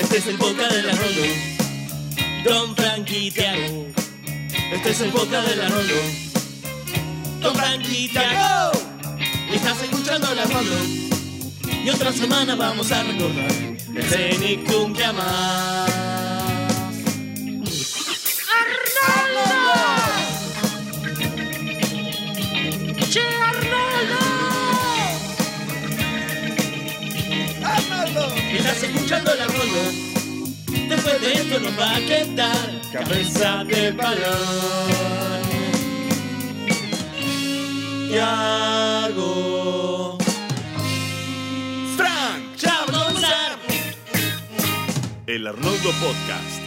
Este es el podcast de la. Don Frankie Tiago. Este es el podcast de la. Don Frankie Tiago. Estás escuchando la Rolo. Y otra semana vamos a recordar el Cenicum que amás. Escuchando la Rolo. Después de esto nos va a quedar cabeza de balón. Tiago. Frank Chablonzar. El Arnoldo Podcast.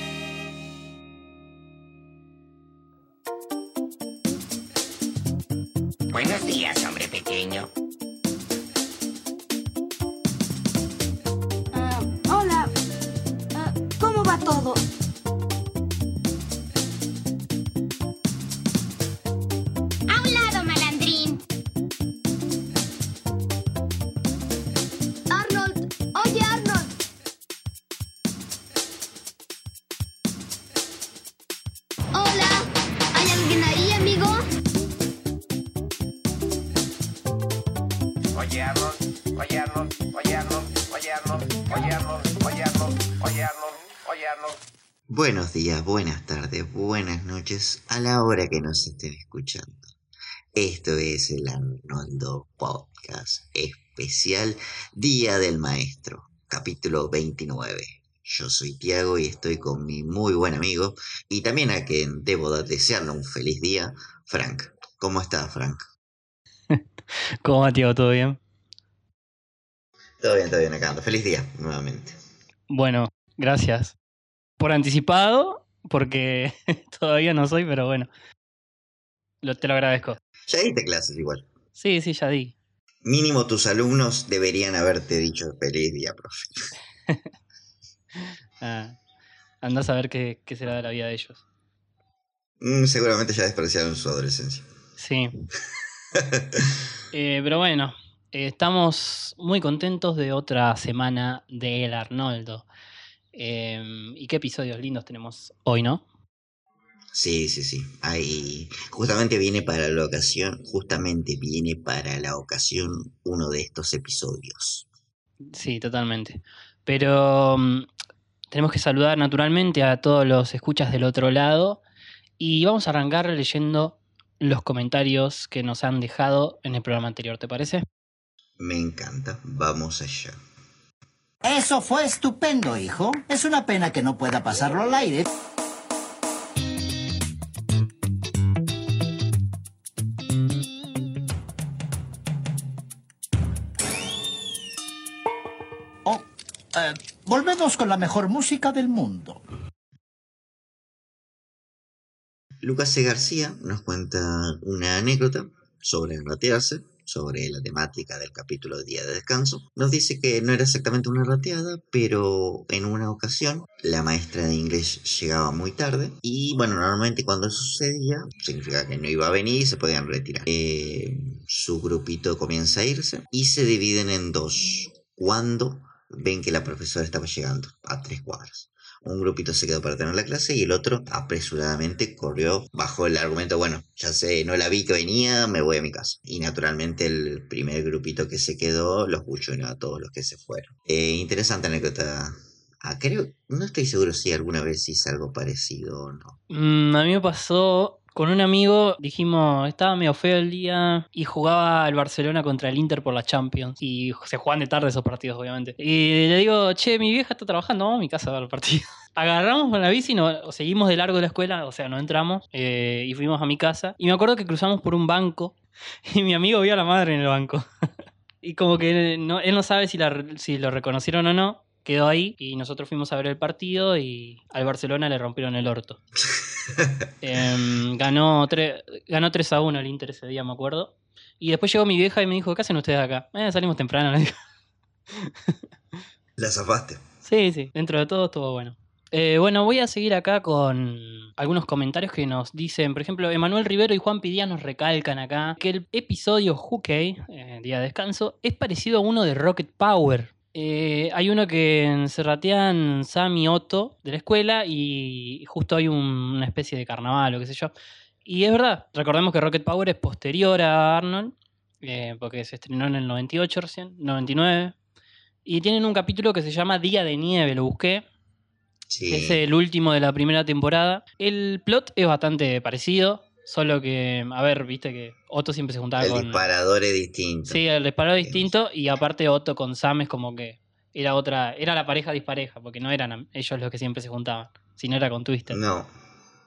Noches a la hora que nos estén escuchando. Esto es el Arnoldo Podcast especial Día del Maestro, capítulo 29. Yo soy Tiago y estoy con mi muy buen amigo y también a quien debo de- desearle un feliz día, Frank. ¿Cómo estás, Frank? ¿Cómo va, tío? ¿Todo bien? Todo bien, todo bien acá. Feliz día, nuevamente. Bueno, gracias. Por anticipado, porque todavía no soy, pero bueno. Lo, te lo agradezco. Ya diste clases igual. Sí, sí, ya di. Mínimo tus alumnos deberían haberte dicho feliz día, profe. Ah, andás a ver qué, qué será de la vida de ellos. Mm, seguramente ya despreciaron su adolescencia. Sí. Eh, pero bueno, eh, estamos muy contentos de otra semana de El Arnoldo. Em, y qué episodios lindos tenemos hoy, ¿no? Sí, sí, sí. Ahí justamente viene para la ocasión, justamente viene para la ocasión uno de estos episodios. Sí, totalmente. Pero mm, tenemos que saludar naturalmente a todos los escuchas del otro lado y vamos a arrancar leyendo los comentarios que nos han dejado en el programa anterior, ¿te parece? Me encanta. Vamos allá. Eso fue estupendo, hijo. Es una pena que no pueda pasarlo al aire. Oh, eh, volvemos con la mejor música del mundo. Lucas C. García nos cuenta una anécdota sobre ratearse, sobre la temática del capítulo de Día de Descanso. Nos dice que no era exactamente una rateada, pero en una ocasión la maestra de inglés llegaba muy tarde y bueno, normalmente cuando eso sucedía significa que no iba a venir y se podían retirar. Eh, su grupito comienza a irse y se dividen en dos cuando ven que la profesora estaba llegando a tres cuadras. Un grupito se quedó para tener la clase y el otro apresuradamente corrió bajo el argumento, bueno, ya sé, no la vi que venía, me voy a mi casa. Y naturalmente el primer grupito que se quedó los buchoneó a todos los que se fueron. Eh, interesante anécdota. Ah, creo, no estoy seguro si alguna vez hice algo parecido o no. Mm, a mí me pasó con un amigo, dijimos, estaba medio feo el día y jugaba el Barcelona contra el Inter por la Champions. Y se juegan de tarde esos partidos, obviamente. Y le digo, che, mi vieja está trabajando, vamos a mi casa a ver el partido. Agarramos con la bici y nos, seguimos de largo de la escuela, o sea, no entramos eh, y fuimos a mi casa. Y me acuerdo que cruzamos por un banco y mi amigo vio a la madre en el banco. y como que no, él no sabe si, la, si lo reconocieron o no. Quedó ahí y nosotros fuimos a ver el partido y al Barcelona le rompieron el orto. Em, ganó, ganó 3 a 1 el Inter ese día, me acuerdo. Y después llegó mi vieja y me dijo, ¿qué hacen ustedes acá? "Eh, salimos temprano. La zafaste. Sí, sí, dentro de todo estuvo bueno. Eh, bueno, voy a seguir acá con algunos comentarios que nos dicen, por ejemplo, Emanuel Rivero y Juan Pidía nos recalcan acá que el episodio Hookey, eh, Día de Descanso, es parecido a uno de Rocket Power. Eh, hay uno que se ratean Sam y Otto de la escuela y justo hay un- una especie de carnaval o qué sé yo. Y es verdad, recordemos que Rocket Power es posterior a Arnold, eh, porque se estrenó en el 98 recién, 99. Y tienen un capítulo que se llama Día de Nieve, lo busqué, Sí. es el último de la primera temporada. El plot es bastante parecido, solo que, a ver, viste que Otto siempre se juntaba el con... disparador es distinto. Sí, el disparado distinto y aparte Otto con Sam es como que era otra, era la pareja dispareja, porque no eran ellos los que siempre se juntaban, sino era con Twister. No,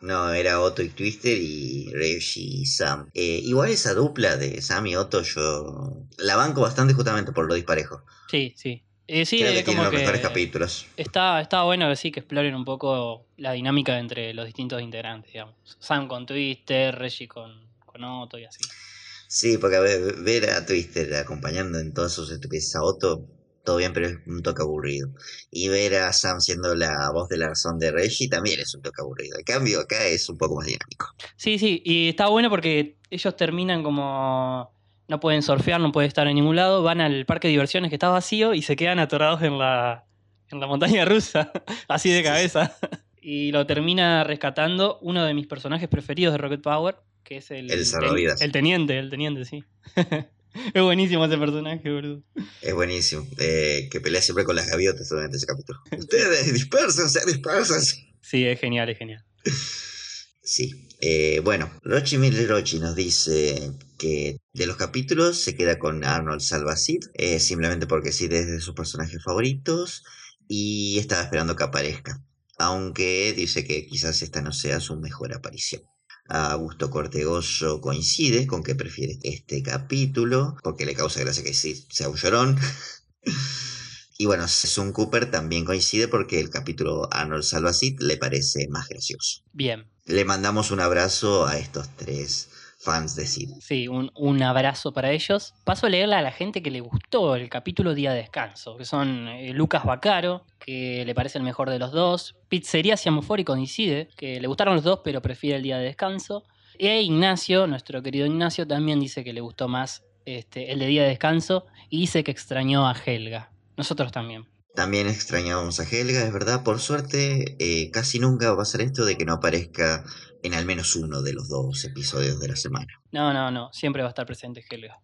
no, era Otto y Twister y Reggie y Sam. Eh, igual esa dupla de Sam y Otto yo la banco bastante justamente por lo disparejo. Sí, sí. Eh, sí, Creo que es tiene como los que mejores capítulos. está, está bueno que sí, que exploren un poco la dinámica entre los distintos integrantes, digamos. Sam con Twister, Reggie con, con Otto y así. Sí, porque a ver, ver a Twister acompañando en todas sus estupideces a Otto, todo bien, pero es un toque aburrido. Y ver a Sam siendo la voz de la razón de Reggie también es un toque aburrido. El cambio acá es un poco más dinámico. Sí, sí, y está bueno porque ellos terminan como no pueden surfear, no pueden estar en ningún lado, van al parque de diversiones que está vacío y se quedan atorados en la, en la montaña rusa, así de cabeza. Y lo termina rescatando uno de mis personajes preferidos de Rocket Power, que es el, El teniente, el teniente, sí. es buenísimo ese personaje, boludo. Es buenísimo. Eh, que pelea siempre con las gaviotas durante ese capítulo. Ustedes dispersense, dispersense. Sí, es genial, es genial. Sí. Eh, bueno, Rochi Miller Rochi nos dice que de los capítulos se queda con Arnold Salva a Sid, eh, simplemente porque Sid es de sus personajes favoritos y estaba esperando que aparezca. Aunque dice que quizás esta no sea su mejor aparición. Augusto Cortegoso coincide con que prefiere este capítulo porque le causa gracia que Sid sea un llorón. Y bueno, Sun Cooper también coincide porque el capítulo Arnold Salva a Sid le parece más gracioso. Bien. Le mandamos un abrazo a estos tres fans de Sid. Sí, un, un abrazo para ellos. Paso a leerle a la gente que le gustó el capítulo Día de Descanso, que son eh, Lucas Bacaro, que le parece el mejor de los dos, Pizzería Siamofori coincide, que le gustaron los dos pero prefiere el Día de Descanso, e Ignacio, nuestro querido Ignacio, también dice que le gustó más este, el de Día de Descanso y dice que extrañó a Helga. Nosotros también. También extrañábamos a Helga, es verdad. Por suerte, eh, casi nunca va a pasar esto de que no aparezca en al menos uno de los dos episodios de la semana. No, no, no, siempre va a estar presente Helga.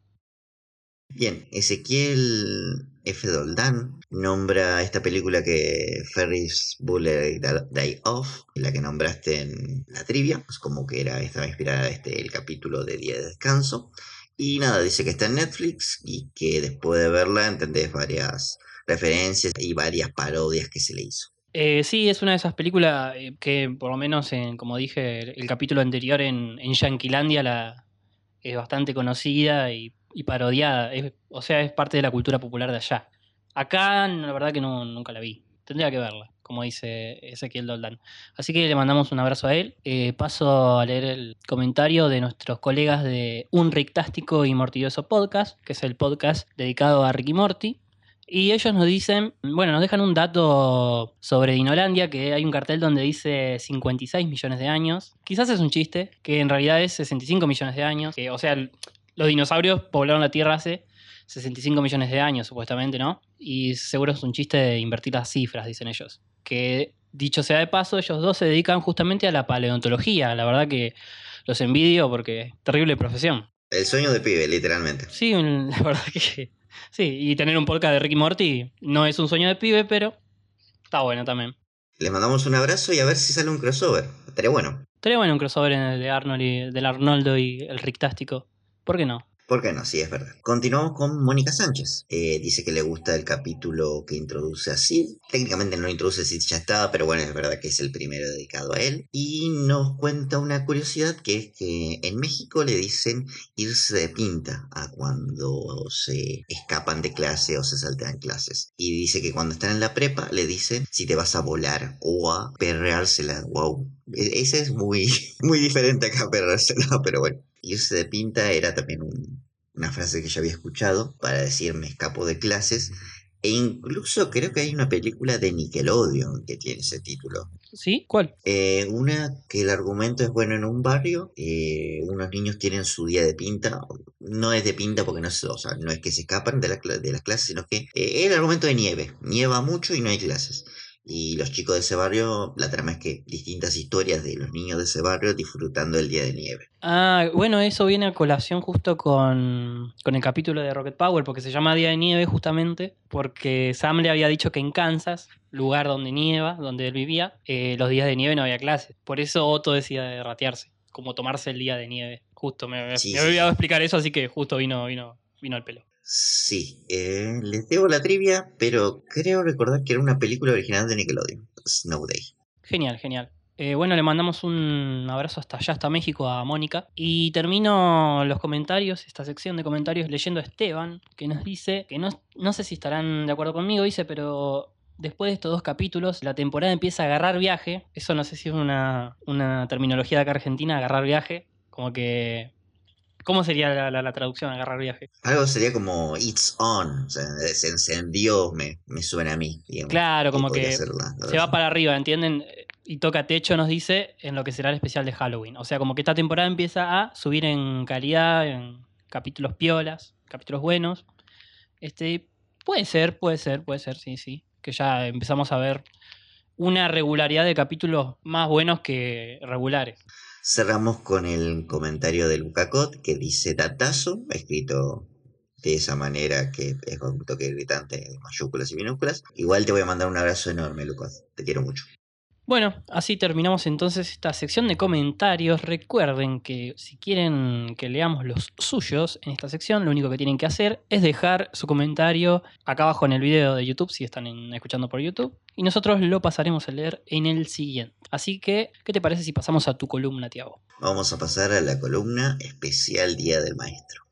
Bien, Ezequiel F. Doldán nombra esta película que Ferris Bueller Day Off, la que nombraste en la trivia, pues como que era, estaba inspirada este, el capítulo de Día de Descanso. Y nada, dice que está en Netflix y que después de verla entendés varias referencias y varias parodias que se le hizo. Eh, sí, es una de esas películas eh, que, por lo menos, en, como dije, el, capítulo anterior en, en Yanquilandia la, es bastante conocida y, y parodiada. Es- o sea, es parte de la cultura popular de allá. Acá, la verdad que no, nunca la vi. Tendría que verla, como dice Ezequiel Doldán. Así que le mandamos un abrazo a él. Eh, paso a leer el comentario de nuestros colegas de Un Rictástico y Mortilloso Podcast, que es el podcast dedicado a Ricky Morty. Y ellos nos dicen, bueno, nos dejan un dato sobre Dinolandia, que hay un cartel donde dice 56 millones de años. Quizás es un chiste, que en realidad es 65 millones de años. Que, o sea, los dinosaurios poblaron la Tierra hace 65 millones de años, supuestamente, ¿no? Y seguro es un chiste de invertir las cifras, dicen ellos. Que, dicho sea de paso, ellos dos se dedican justamente a la paleontología. La verdad que los envidio porque terrible profesión. El sueño de pibe, literalmente. Sí, la verdad que sí. Y tener un podcast de Ricky Morty no es un sueño de pibe, pero está bueno también. Les mandamos un abrazo y a ver si sale un crossover. Estaría bueno. Estaría bueno un crossover en el de Arnold y, del Arnoldo y el Rictástico. ¿Por qué no? ¿Por qué no? Sí, es verdad. Continuamos con Mónica Sánchez. Eh, dice que le gusta el capítulo que introduce a Sid. Técnicamente no introduce Sid, ya estaba, pero bueno, es verdad que es el primero dedicado a él. Y nos cuenta una curiosidad que es que en México le dicen irse de pinta a cuando se escapan de clase o se saltean clases. Y dice que cuando están en la prepa le dicen si te vas a volar o a perreársela. Wow. E- Ese es muy, muy diferente acá, perreársela, pero bueno. Irse de pinta era también un- una frase que yo había escuchado para decir me escapo de clases E incluso creo que hay una película de Nickelodeon que tiene ese título. ¿Sí? ¿Cuál? Eh, una que el argumento es bueno en un barrio, eh, unos niños tienen su día de pinta, no es de pinta porque no, se- o sea, no es que se escapan de, la de las clases, sino que eh, es el argumento de nieve, nieva mucho y no hay clases. Y los chicos de ese barrio, la trama es que distintas historias de los niños de ese barrio disfrutando el día de nieve. Ah, bueno, eso viene a colación justo con, con el capítulo de Rocket Power, porque se llama Día de Nieve justamente, porque Sam le había dicho que en Kansas, lugar donde nieva, donde él vivía, eh, los días de nieve no había clases. Por eso Otto decía de ratearse, como tomarse el día de nieve. Justo, me, me- Sí, me sí, había olvidado explicar eso, así que justo vino, vino, vino al pelo. Sí, eh, les debo la trivia, pero creo recordar que era una película original de Nickelodeon, Snow Day. Genial, genial. Eh, bueno, le mandamos un abrazo hasta allá, hasta México, a Mónica. Y termino los comentarios, esta sección de comentarios, leyendo a Esteban, que nos dice, que no, no sé si estarán de acuerdo conmigo, dice, pero después de estos dos capítulos, la temporada empieza a agarrar viaje. Eso no sé si es una, una terminología de acá argentina, agarrar viaje. Como que... ¿Cómo sería la, la- la traducción, agarrar viaje? Algo sería como It's On, o sea, se encendió, me, me suena a mí. digamos. Claro, como que se va para arriba, ¿entienden? Y toca techo, nos dice, en lo que será el especial de Halloween. O sea, como que esta temporada empieza a subir en calidad, en capítulos piolas, capítulos buenos. Este, puede ser, puede ser, puede ser, sí, sí. Que ya empezamos a ver una regularidad de capítulos más buenos que regulares. Cerramos con el comentario de Lucacot que dice datazo, escrito de esa manera que es un toque gritante, mayúsculas y minúsculas. Igual te voy a mandar un abrazo enorme, Lucas. Te quiero mucho. Bueno, así terminamos entonces esta sección de comentarios. Recuerden que si quieren que leamos los suyos en esta sección, lo único que tienen que hacer es dejar su comentario acá abajo en el video de YouTube, si están en- escuchando por YouTube, y nosotros lo pasaremos a leer en el siguiente. Así que, ¿qué te parece si pasamos a tu columna, Tiago? Vamos a pasar a la columna especial Día del Maestro.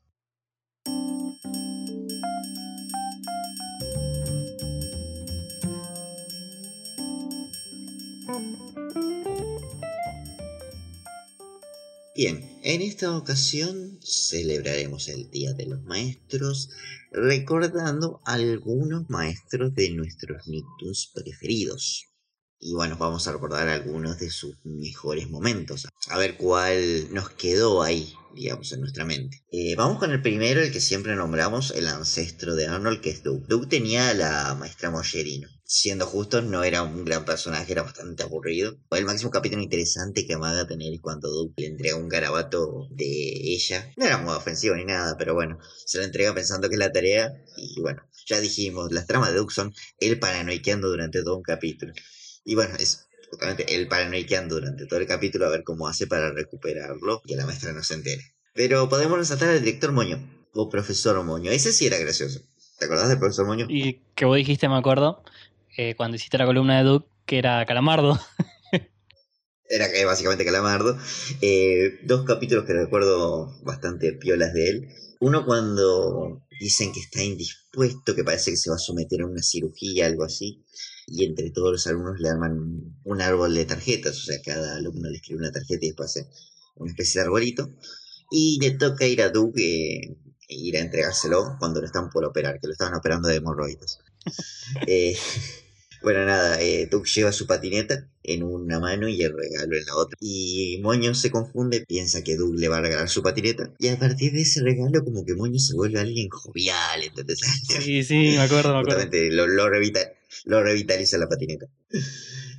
En esta ocasión celebraremos el Día de los Maestros recordando algunos maestros de nuestros Nicktoons preferidos. Y bueno, vamos a recordar algunos de sus mejores momentos. A ver cuál nos quedó ahí, digamos, en nuestra mente. Eh, vamos con el primero, el que siempre nombramos, el ancestro de Arnold, que es Doug. Doug tenía a la maestra Mollerino. Siendo justos, no era un gran personaje, era bastante aburrido. El máximo capítulo interesante que Amaga tener es cuando Doug le entrega un garabato de ella. No era muy ofensivo ni nada, pero bueno, se lo entrega pensando que es la tarea. Y bueno, ya dijimos, las tramas de Doug son él paranoiqueando durante todo un capítulo. Y bueno, es justamente él paranoiqueando durante todo el capítulo a ver cómo hace para recuperarlo y que la maestra no se entere. Pero podemos resaltar al director Moño, o profesor Moño. Ese sí era gracioso. ¿Te acordás del profesor Moño? Y que vos dijiste, me acuerdo, eh, cuando hiciste la columna de Duke, que era Calamardo. Era básicamente Calamardo. Eh, dos capítulos que recuerdo bastante piolas de él. Uno cuando dicen que está indispuesto, que parece que se va a someter a una cirugía, algo así. Y entre todos los alumnos le arman un árbol de tarjetas. O sea, cada alumno le escribe una tarjeta y después hace una especie de arbolito. Y le toca ir a Doug eh, ir a entregárselo cuando lo están por operar, que lo estaban operando de hemorroides. Eh, bueno, nada, eh, Doug lleva su patineta en una mano y el regalo en la otra. Y Moño se confunde, piensa que Doug le va a regalar su patineta. Y a partir de ese regalo, como que Moño se vuelve alguien jovial, ¿entendés? Sí, sí, me acuerdo, me acuerdo. Lo, lo, revita- lo revitaliza la patineta.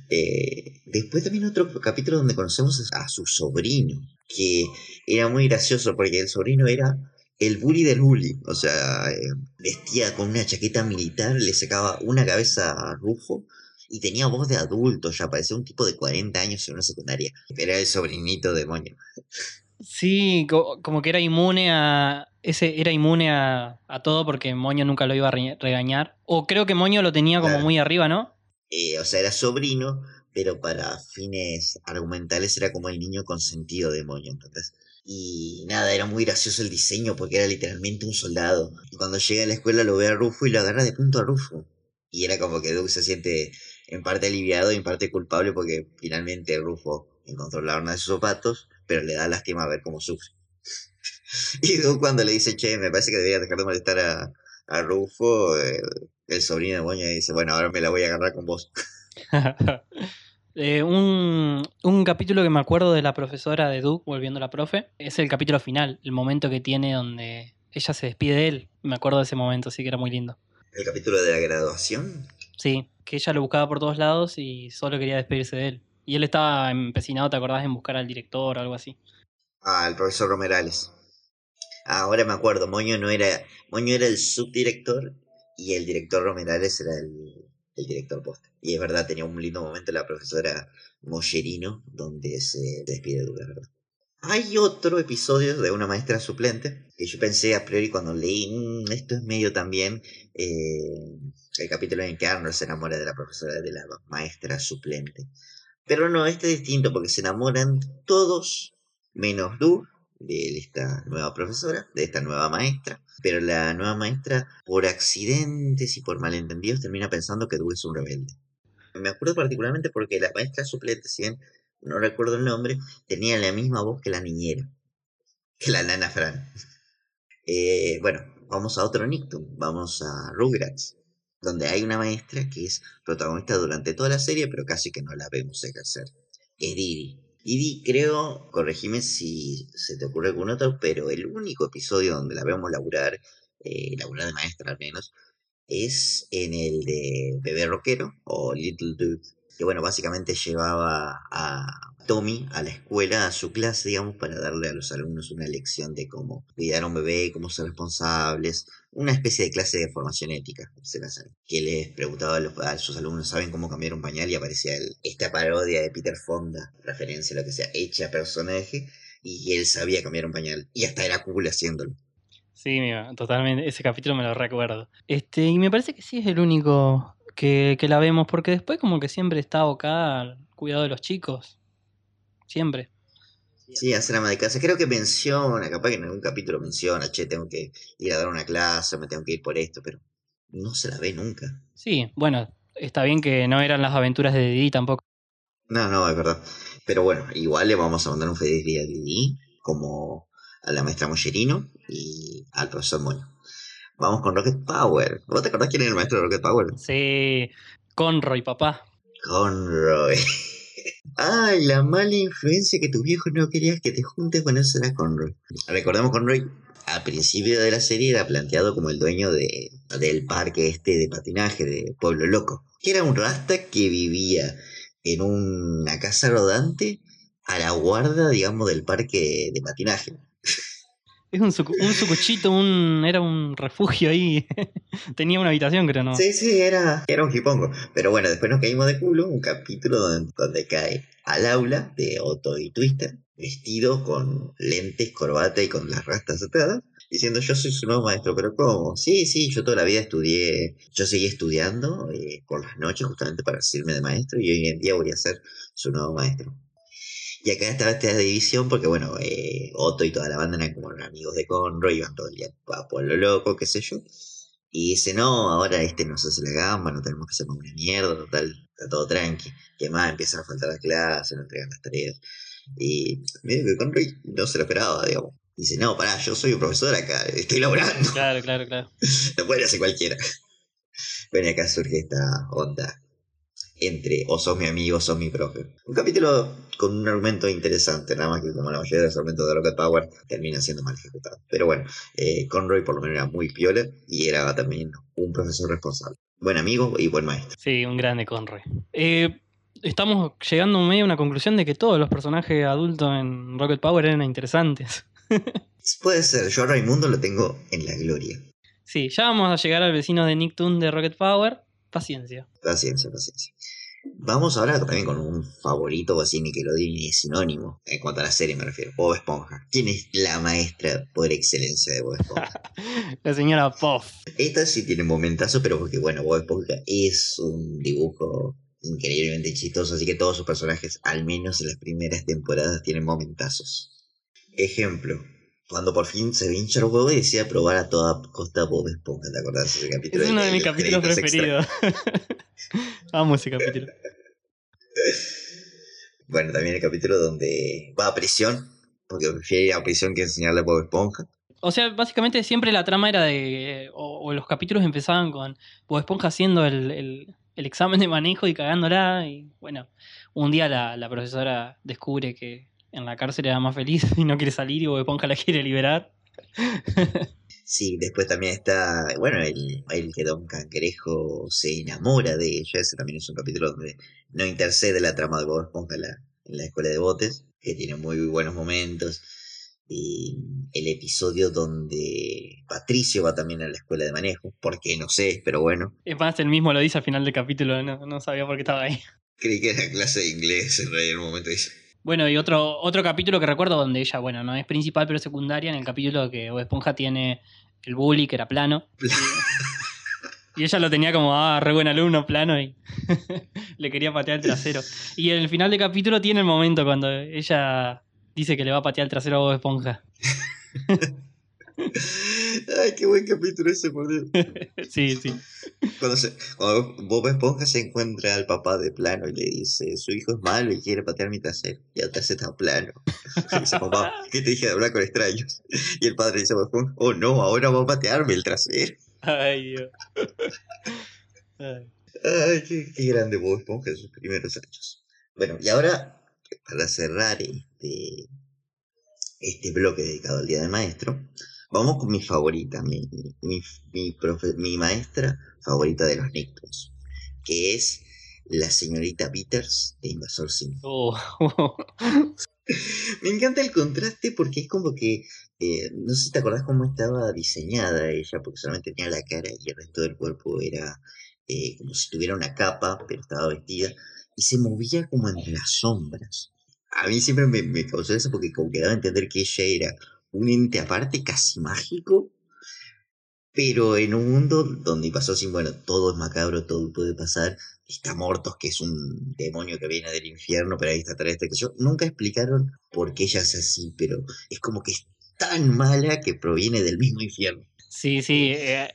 Eh, después también otro capítulo donde conocemos a su sobrino, que era muy gracioso porque el sobrino era el bully del bully, o sea, eh, vestía con una chaqueta militar, le sacaba una cabeza a Rufo y tenía voz de adulto, ya parecía un tipo de 40 años en una secundaria. Era el sobrinito de Moño. Sí, co- como que era inmune a. Ese era inmune a, a todo porque Moño nunca lo iba a re- regañar. O creo que Moño lo tenía como Claro. muy arriba, ¿no? Eh, o sea, era sobrino, pero para fines argumentales era como el niño consentido de Moño, ¿entendés? Y nada, era muy gracioso el diseño porque era literalmente un soldado. Y cuando llega a la escuela lo ve a Rufo y lo agarra de punto a Rufo. Y era como que Doug se siente en parte aliviado y en parte culpable porque finalmente Rufo encontró la horna de sus zapatos, pero le da lástima ver cómo sufre. Y Doug cuando le dice, che, me parece que debería dejar de molestar a, a Rufo, eh, El sobrino de Moño dice, bueno, ahora me la voy a agarrar con vos. Eh, un, un capítulo que me acuerdo de la profesora de Duke, volviendo a la profe, es el capítulo final, el momento que tiene donde ella se despide de él. Me acuerdo de ese momento, sí que era muy lindo. El capítulo de la graduación. Sí, que ella lo buscaba por todos lados y solo quería despedirse de él. Y él estaba empecinado, ¿te acordás? En buscar al director o algo así. Ah, el profesor Romerales. Ah, ahora me acuerdo, Moño no era. Moño era el subdirector y el director Romerales era el, el director posta. Y es verdad, tenía un lindo momento la profesora Mollerino donde se despide es verdad. Hay otro episodio de una maestra suplente que yo pensé a priori cuando leí, "Mm, esto es medio también eh, el capítulo en que Arnold se enamora de la profesora de la maestra suplente. Pero no, este es distinto porque se enamoran todos menos Duke de esta nueva profesora, de esta nueva maestra. Pero la nueva maestra, por accidentes y por malentendidos, termina pensando que Duke es un rebelde. Me acuerdo particularmente porque la maestra suplente, si bien no recuerdo el nombre, tenía la misma voz que la niñera, que la nana Fran. Eh, bueno, vamos a otro Nicktoon, vamos a Rugrats, donde hay una maestra que es protagonista durante toda la serie, pero casi que no la vemos ejercer. Didi. Didi, creo, corregime si se te ocurre algún otro, pero el único episodio donde la vemos laburar, eh, laburar de maestra al menos, es en el de Bebé Rockero o Little Dude, que bueno, básicamente llevaba a Tommy a la escuela, a su clase, digamos, para darle a los alumnos una lección de cómo cuidar a un bebé, cómo ser responsables, una especie de clase de formación ética, se la sabe. Que les preguntaba a, los- a sus alumnos, ¿saben cómo cambiar un pañal? Y aparecía esta parodia de Peter Fonda, referencia a lo que sea, hecha personaje, y él sabía cambiar un pañal, y hasta era cool haciéndolo. Sí, mira, totalmente. Ese capítulo me lo recuerdo. Este, y me parece que sí es el único que, que la vemos, porque después como que siempre está abocada al cuidado de los chicos. Siempre. Sí, hacer ama de casa. Creo que menciona, capaz que en algún capítulo menciona, che, tengo que ir a dar una clase, me tengo que ir por esto, pero no se la ve nunca. Sí, bueno, está bien que no eran las aventuras de Didi tampoco. No, no, es verdad. Pero bueno, igual le vamos a mandar un feliz día a Didi, como a la maestra Mollerino y al profesor Moño. Vamos con Rocket Power. ¿Vos te acordás quién era el maestro de Rocket Power? Sí, Conroy, papá. Conroy. Ay, la mala influencia que tus viejos no querías que te juntes con eso era Conroy. Recordemos Conroy, al principio de la serie era planteado como el dueño de, del parque este de patinaje de Pueblo Loco. Que era un rasta que vivía en una casa rodante a la guarda, digamos, del parque de patinaje. Es un, un sucuchito, un, era un refugio ahí. Tenía una habitación, creo, ¿no? Sí, sí, era, era un jipongo. Pero bueno, después nos caímos de culo, un capítulo donde, cae al aula de Otto y Twister, vestido con lentes, corbata y con las rastas atadas, diciendo yo soy su nuevo maestro. Pero ¿cómo? Sí, sí, yo toda la vida estudié, yo seguí estudiando eh, por las noches justamente para recibirme de maestro y hoy en día voy a ser su nuevo maestro. Y acá estaba esta división porque, bueno, eh, Otto y toda la banda eran como amigos de Conroy, iban todo el día a Pueblo Loco, qué sé yo. Y dice, no, ahora este nos hace la gamba, no tenemos que hacer una mierda, total, está todo tranqui. Que más empiezan a faltar las clases, no entregan las tareas. Y medio que Conroy no se lo esperaba, digamos. Dice, no, pará, yo soy un profesor acá, estoy laburando, Claro, claro, claro. no puede hacer cualquiera. Bueno, y acá surge esta onda entre o sos mi amigo o sos mi profe. Un capítulo con un argumento interesante, nada más que como la mayoría de los argumentos de Rocket Power termina siendo mal ejecutado. Pero bueno, eh, Conroy por lo menos era muy piola y era también un profesor responsable. Buen amigo y buen maestro. Sí, un grande Conroy. Eh, estamos llegando medio a una conclusión de que todos los personajes adultos en Rocket Power eran interesantes. Puede ser, yo a Raimundo lo tengo en la gloria. Sí, ya vamos a llegar al vecino de Nicktoon de Rocket Power. Paciencia. Paciencia, paciencia. Vamos ahora también con un favorito así Nickelodeon y es sinónimo. En cuanto a la serie me refiero. Bob Esponja. ¿Quién es la maestra por excelencia de Bob Esponja? La señora Puff. Esta sí tiene momentazo, pero porque bueno, Bob Esponja es un dibujo increíblemente chistoso, así que todos sus personajes, al menos en las primeras temporadas, tienen momentazos. Ejemplo, cuando por fin se vincha el huevo y decide probar a toda costa Bob Esponja, ¿te acordás de ese capítulo? Es uno de mis los capítulos preferidos. Amo ese capítulo. Bueno, también el capítulo donde va a prisión, porque prefiere ir a prisión que enseñarle a Bob Esponja. O sea, básicamente siempre la trama era de. O, o los capítulos empezaban con Bob Esponja haciendo el, el- el examen de manejo y cagándola. Y bueno, un día la, la profesora descubre que en la cárcel era más feliz y no quiere salir y Bob Esponja la quiere liberar. Sí, después también está, bueno, el, el que Don Cangrejo se enamora de ella. Ese también es un capítulo donde no intercede la trama de Bob Esponja en la, en la escuela de botes, que tiene muy buenos momentos. Y el episodio donde Patricio va también a la escuela de manejo, porque no sé, pero bueno, Es más, él mismo lo dice al final del capítulo, no, no sabía por qué estaba ahí. creí que era clase de inglés en realidad en un momento dice. Bueno, y otro, otro capítulo que recuerdo donde ella, bueno, no es principal pero secundaria, en el capítulo que Bob Esponja tiene el bully, que era plano. Y ella lo tenía como, ah, re buen alumno, plano, y le quería patear el trasero. Y en el final del capítulo tiene el momento cuando ella dice que le va a patear el trasero a Bob Esponja. Ay, qué buen capítulo ese, por Dios. Sí, sí. Cuando, se, cuando Bob Esponja se encuentra al papá de plano y le dice, su hijo es malo y quiere patear mi trasero. Y el trasero está plano. Y dice, papá, ¿qué te dije de hablar con extraños? Y el padre dice a Bob Esponja, oh no, ahora va a patearme el trasero. Ay, Dios. Ay. Ay, qué, qué grande Bob Esponja en sus primeros años. Bueno, y ahora, para cerrar este, este bloque dedicado al Día del Maestro, vamos con mi favorita, mi, mi, mi, profe- mi maestra favorita de los Nicktoons, que es la señorita Peters de Invasor Sim. Oh. Me encanta el contraste porque es como que, eh, no sé si te acordás cómo estaba diseñada ella, porque solamente tenía la cara y el resto del cuerpo era eh, como si tuviera una capa, pero estaba vestida y se movía como entre las sombras. A mí siempre me, me causó eso porque como que daba a entender que ella era un ente aparte casi mágico, pero en un mundo donde pasó sin, bueno, todo es macabro, todo puede pasar, está Mortos, que es un demonio que viene del infierno, pero ahí está terrestre, que yo, nunca explicaron por qué ella es así, pero es como que es tan mala que proviene del mismo infierno. Sí, sí. eh,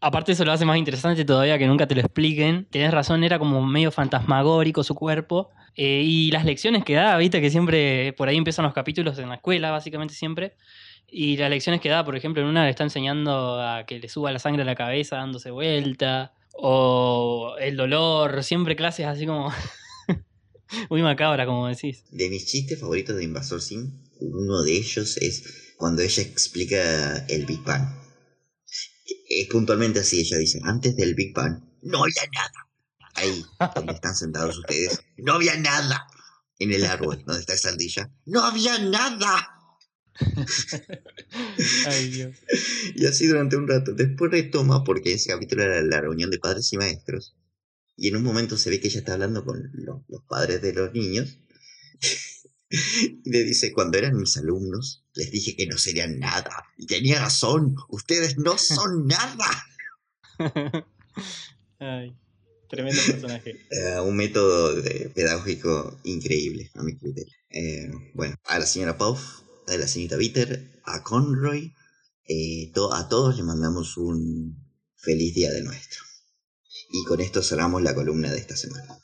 aparte eso lo hace más interesante todavía que nunca te lo expliquen. Tenés razón, era como medio fantasmagórico su cuerpo. eh, y las lecciones que da, viste que siempre por ahí empiezan los capítulos en la escuela, básicamente siempre. Y las lecciones que da, por ejemplo, en una le está enseñando a que le suba la sangre a la cabeza dándose vuelta. O el dolor, siempre clases así como... Muy macabra, como decís. De mis chistes favoritos de Invasor Sim, uno de ellos es cuando ella explica el Big Bang. Es puntualmente así, ella dice, antes del Big Bang no había nada. Ahí, donde están sentados ustedes, no había nada. En el árbol, donde está esa ardilla, no había nada. Ay, Dios. Y así durante un rato. Después retoma porque ese capítulo era la reunión de padres y maestros. Y en un momento se ve que ella está hablando con lo- los padres de los niños. Y le dice, cuando eran mis alumnos, les dije que no serían nada. Y tenía razón, ustedes no son nada. Ay, tremendo personaje. Eh, un método de- pedagógico increíble, a mi criterio. Eh, bueno, a la señora Puff, a la señorita Bitter, a Conroy, eh, to- a todos les mandamos un feliz día de nuestro. Y con esto cerramos la columna de esta semana.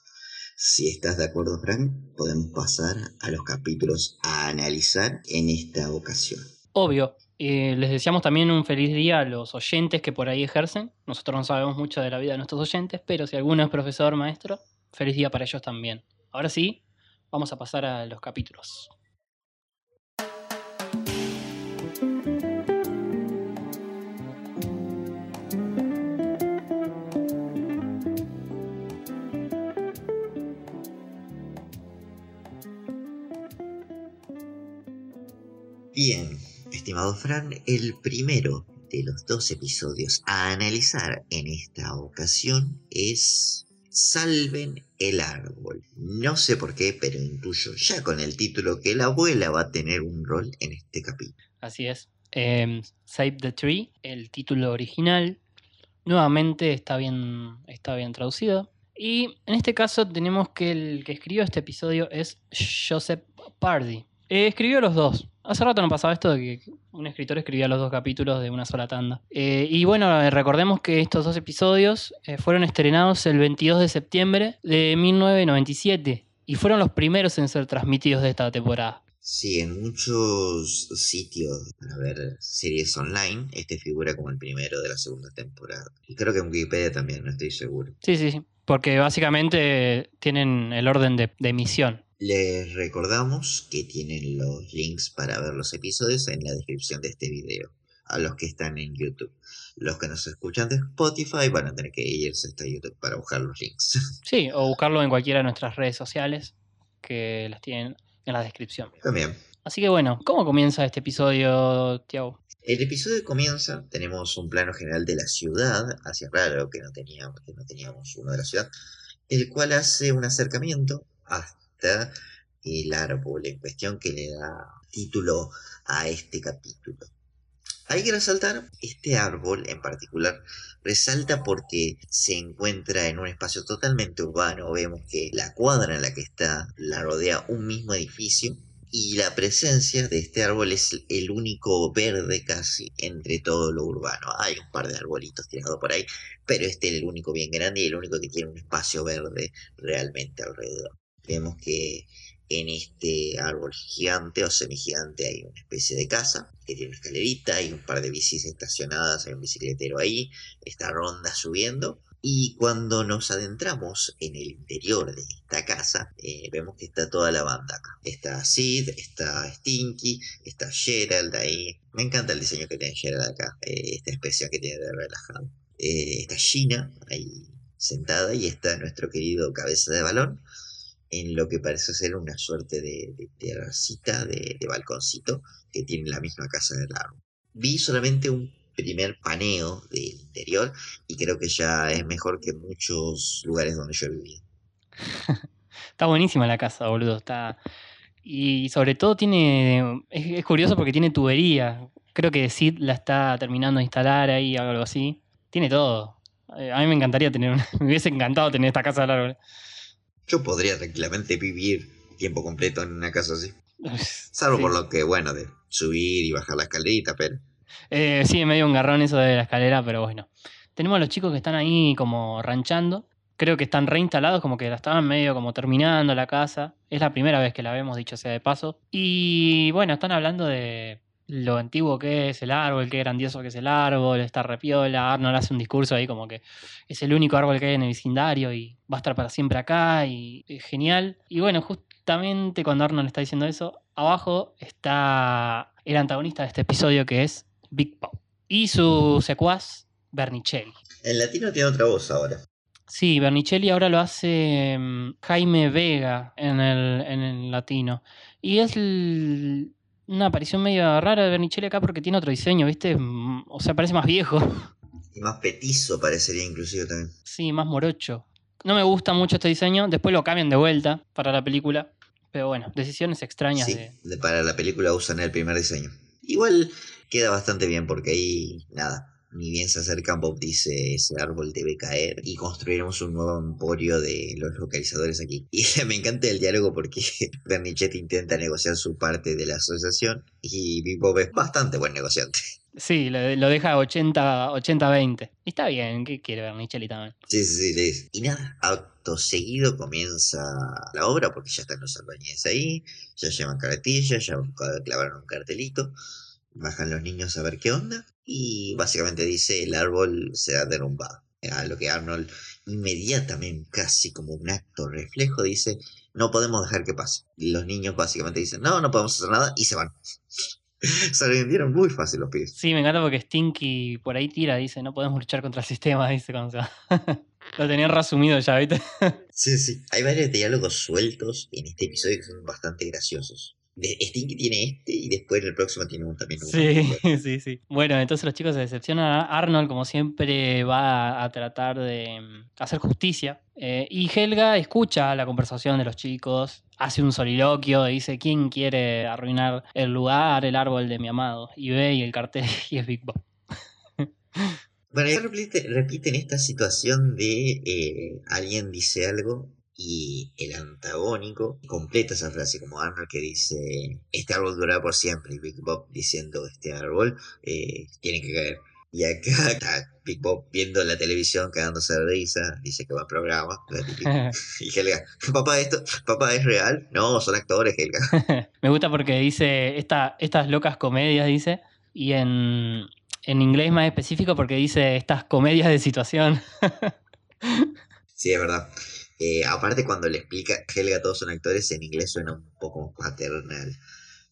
Si estás de acuerdo, Frank, podemos pasar a los capítulos a analizar en esta ocasión. Obvio. Eh, les deseamos también un feliz día a los oyentes que por ahí ejercen. Nosotros no sabemos mucho de la vida de nuestros oyentes, pero si alguno es profesor, maestro, feliz día para ellos también. Ahora sí, vamos a pasar a los capítulos. Bien, estimado Fran, el primero de los dos episodios a analizar en esta ocasión es Salven el árbol. No sé por qué, pero intuyo ya con el título que la abuela va a tener un rol en este capítulo. Así es. Em, Save the Tree, el título original. Nuevamente está bien, está bien traducido. Y en este caso tenemos que el que escribió este episodio es Joseph Pardy. Eh, escribió los dos. Hace rato no pasaba esto de que un escritor escribía los dos capítulos de una sola tanda. Eh, y bueno, eh, recordemos que estos dos episodios eh, fueron estrenados el 22 de septiembre de 1997 y fueron los primeros en ser transmitidos de esta temporada. Sí, en muchos sitios para ver series online, este figura como el primero de la segunda temporada. Y creo que en Wikipedia también, no estoy seguro. Sí, sí, sí. Porque básicamente tienen el orden de, de emisión. Les recordamos que tienen los links para ver los episodios en la descripción de este video, a los que están en YouTube. Los que nos escuchan de Spotify van a tener que irse hasta YouTube para buscar los links. Sí, o buscarlo en cualquiera de nuestras redes sociales, que las tienen en la descripción. También. Así que bueno, ¿cómo comienza este episodio, Tiago? El episodio comienza, tenemos un plano general de la ciudad, hacia raro que no teníamos, que no teníamos uno de la ciudad, el cual hace un acercamiento hasta el árbol en cuestión que le da título a este capítulo. Hay que resaltar, este árbol en particular resalta porque se encuentra en un espacio totalmente urbano. Vemos que la cuadra en la que está la rodea un mismo edificio y la presencia de este árbol es el único verde casi entre todo lo urbano. Hay un par de arbolitos tirados por ahí, pero este es el único bien grande y el único que tiene un espacio verde realmente alrededor. Vemos que en este árbol gigante o semigigante hay una especie de casa que tiene una escalerita, hay un par de bicis estacionadas, hay un bicicletero ahí, está ronda subiendo. Y cuando nos adentramos en el interior de esta casa, eh, vemos que está toda la banda acá. Está Sid, está Stinky, está Gerald ahí. Me encanta el diseño que tiene Gerald acá, eh, esta expresión que tiene de relajado. Eh, está Gina ahí sentada y está nuestro querido cabeza de balón en lo que parece ser una suerte de, terracita, de, balconcito, que tiene la misma casa del árbol. Vi solamente un primer paneo del interior y creo que ya es mejor que muchos lugares donde yo he vivido. Está buenísima la casa, boludo. Está... Y sobre todo tiene. Es, es curioso porque tiene tubería. Creo que Sid la está terminando de instalar ahí o algo así. Tiene todo. Eh, A mí me encantaría tener una- Me hubiese encantado tener esta casa del árbol. Yo podría tranquilamente vivir tiempo completo en una casa así. Salvo Sí. por lo que, bueno, de subir y bajar la escalerita, pero... Eh, sí, es medio un garrón eso de la escalera, pero bueno. Tenemos a los chicos que están ahí como ranchando. Creo que están reinstalados, como que la estaban medio como terminando la casa. Es la primera vez que la vemos, dicho sea de paso. Y bueno, están hablando de lo antiguo que es el árbol, qué grandioso que es el árbol, está repiola. Arnold hace un discurso ahí como que es el único árbol que hay en el vecindario y va a estar para siempre acá y es genial. Y bueno, justamente cuando Arnold está diciendo eso, abajo está el antagonista de este episodio que es Big Pop. Y su secuaz, Bernicelli. En latino tiene otra voz ahora. Sí, Bernicelli ahora lo hace mm, Jaime Vega en el, en el latino. Y es l- una aparición medio rara de Bernicelli acá porque tiene otro diseño, ¿viste? O sea, parece más viejo. Y más petizo parecería inclusive también. Sí, más morocho. No me gusta mucho este diseño. Después lo cambian de vuelta para la película. Pero bueno, decisiones extrañas Sí, de... de- para la película usan el primer diseño. Igual queda bastante bien porque ahí, nada, ni bien se acercan, Bob dice ese árbol debe caer y construiremos un nuevo emporio de los localizadores aquí. Y me encanta el diálogo porque Bernichet intenta negociar su parte de la asociación y Bob es bastante buen negociante. Sí, lo, deja 80 80-20. Y está bien, ¿qué quiere Bernicelli también? Sí, sí, sí. Y nada, acto seguido comienza la obra porque ya están los albañiles ahí, ya llevan carretillas, ya clavaron un cartelito, bajan los niños a ver qué onda y básicamente dice el árbol será derrumbado. A lo que Arnold inmediatamente, casi como un acto reflejo, dice no podemos dejar que pase. Y los niños básicamente dicen no, no podemos hacer nada y se van. se rindieron muy fácil los pibes. Sí, me encanta porque Stinky por ahí tira, dice, no podemos luchar contra el sistema, dice cuando se va. Lo tenían resumido ya, ¿viste? Sí, sí. Hay varios diálogos sueltos en este episodio que son bastante graciosos. De Stinky tiene este y después en el próximo tiene un también uno. Sí, sí, sí. Bueno, entonces los chicos se decepcionan. Arnold, como siempre, va a tratar de mm, hacer justicia. Eh, y Helga escucha la conversación de los chicos, hace un soliloquio, dice, ¿quién quiere arruinar el lugar, el árbol de mi amado? Y ve y el cartel y es Big Bob. Bueno, repiten esta situación de eh, alguien dice algo y el antagónico completa esa frase como Arnold que dice este árbol durará por siempre y Big Bob diciendo este árbol eh, tiene que caer. Y acá está Big Bob viendo la televisión, cagándose de risa, dice que va a programa. Y Helga, papá, esto, papá, ¿es real? No, son actores, Helga. Me gusta porque dice esta, estas locas comedias, dice, y en, en inglés más específico porque dice estas comedias de situación. Sí, es verdad. Eh, aparte, cuando le explica Helga todos son actores, en inglés suena un poco paternal.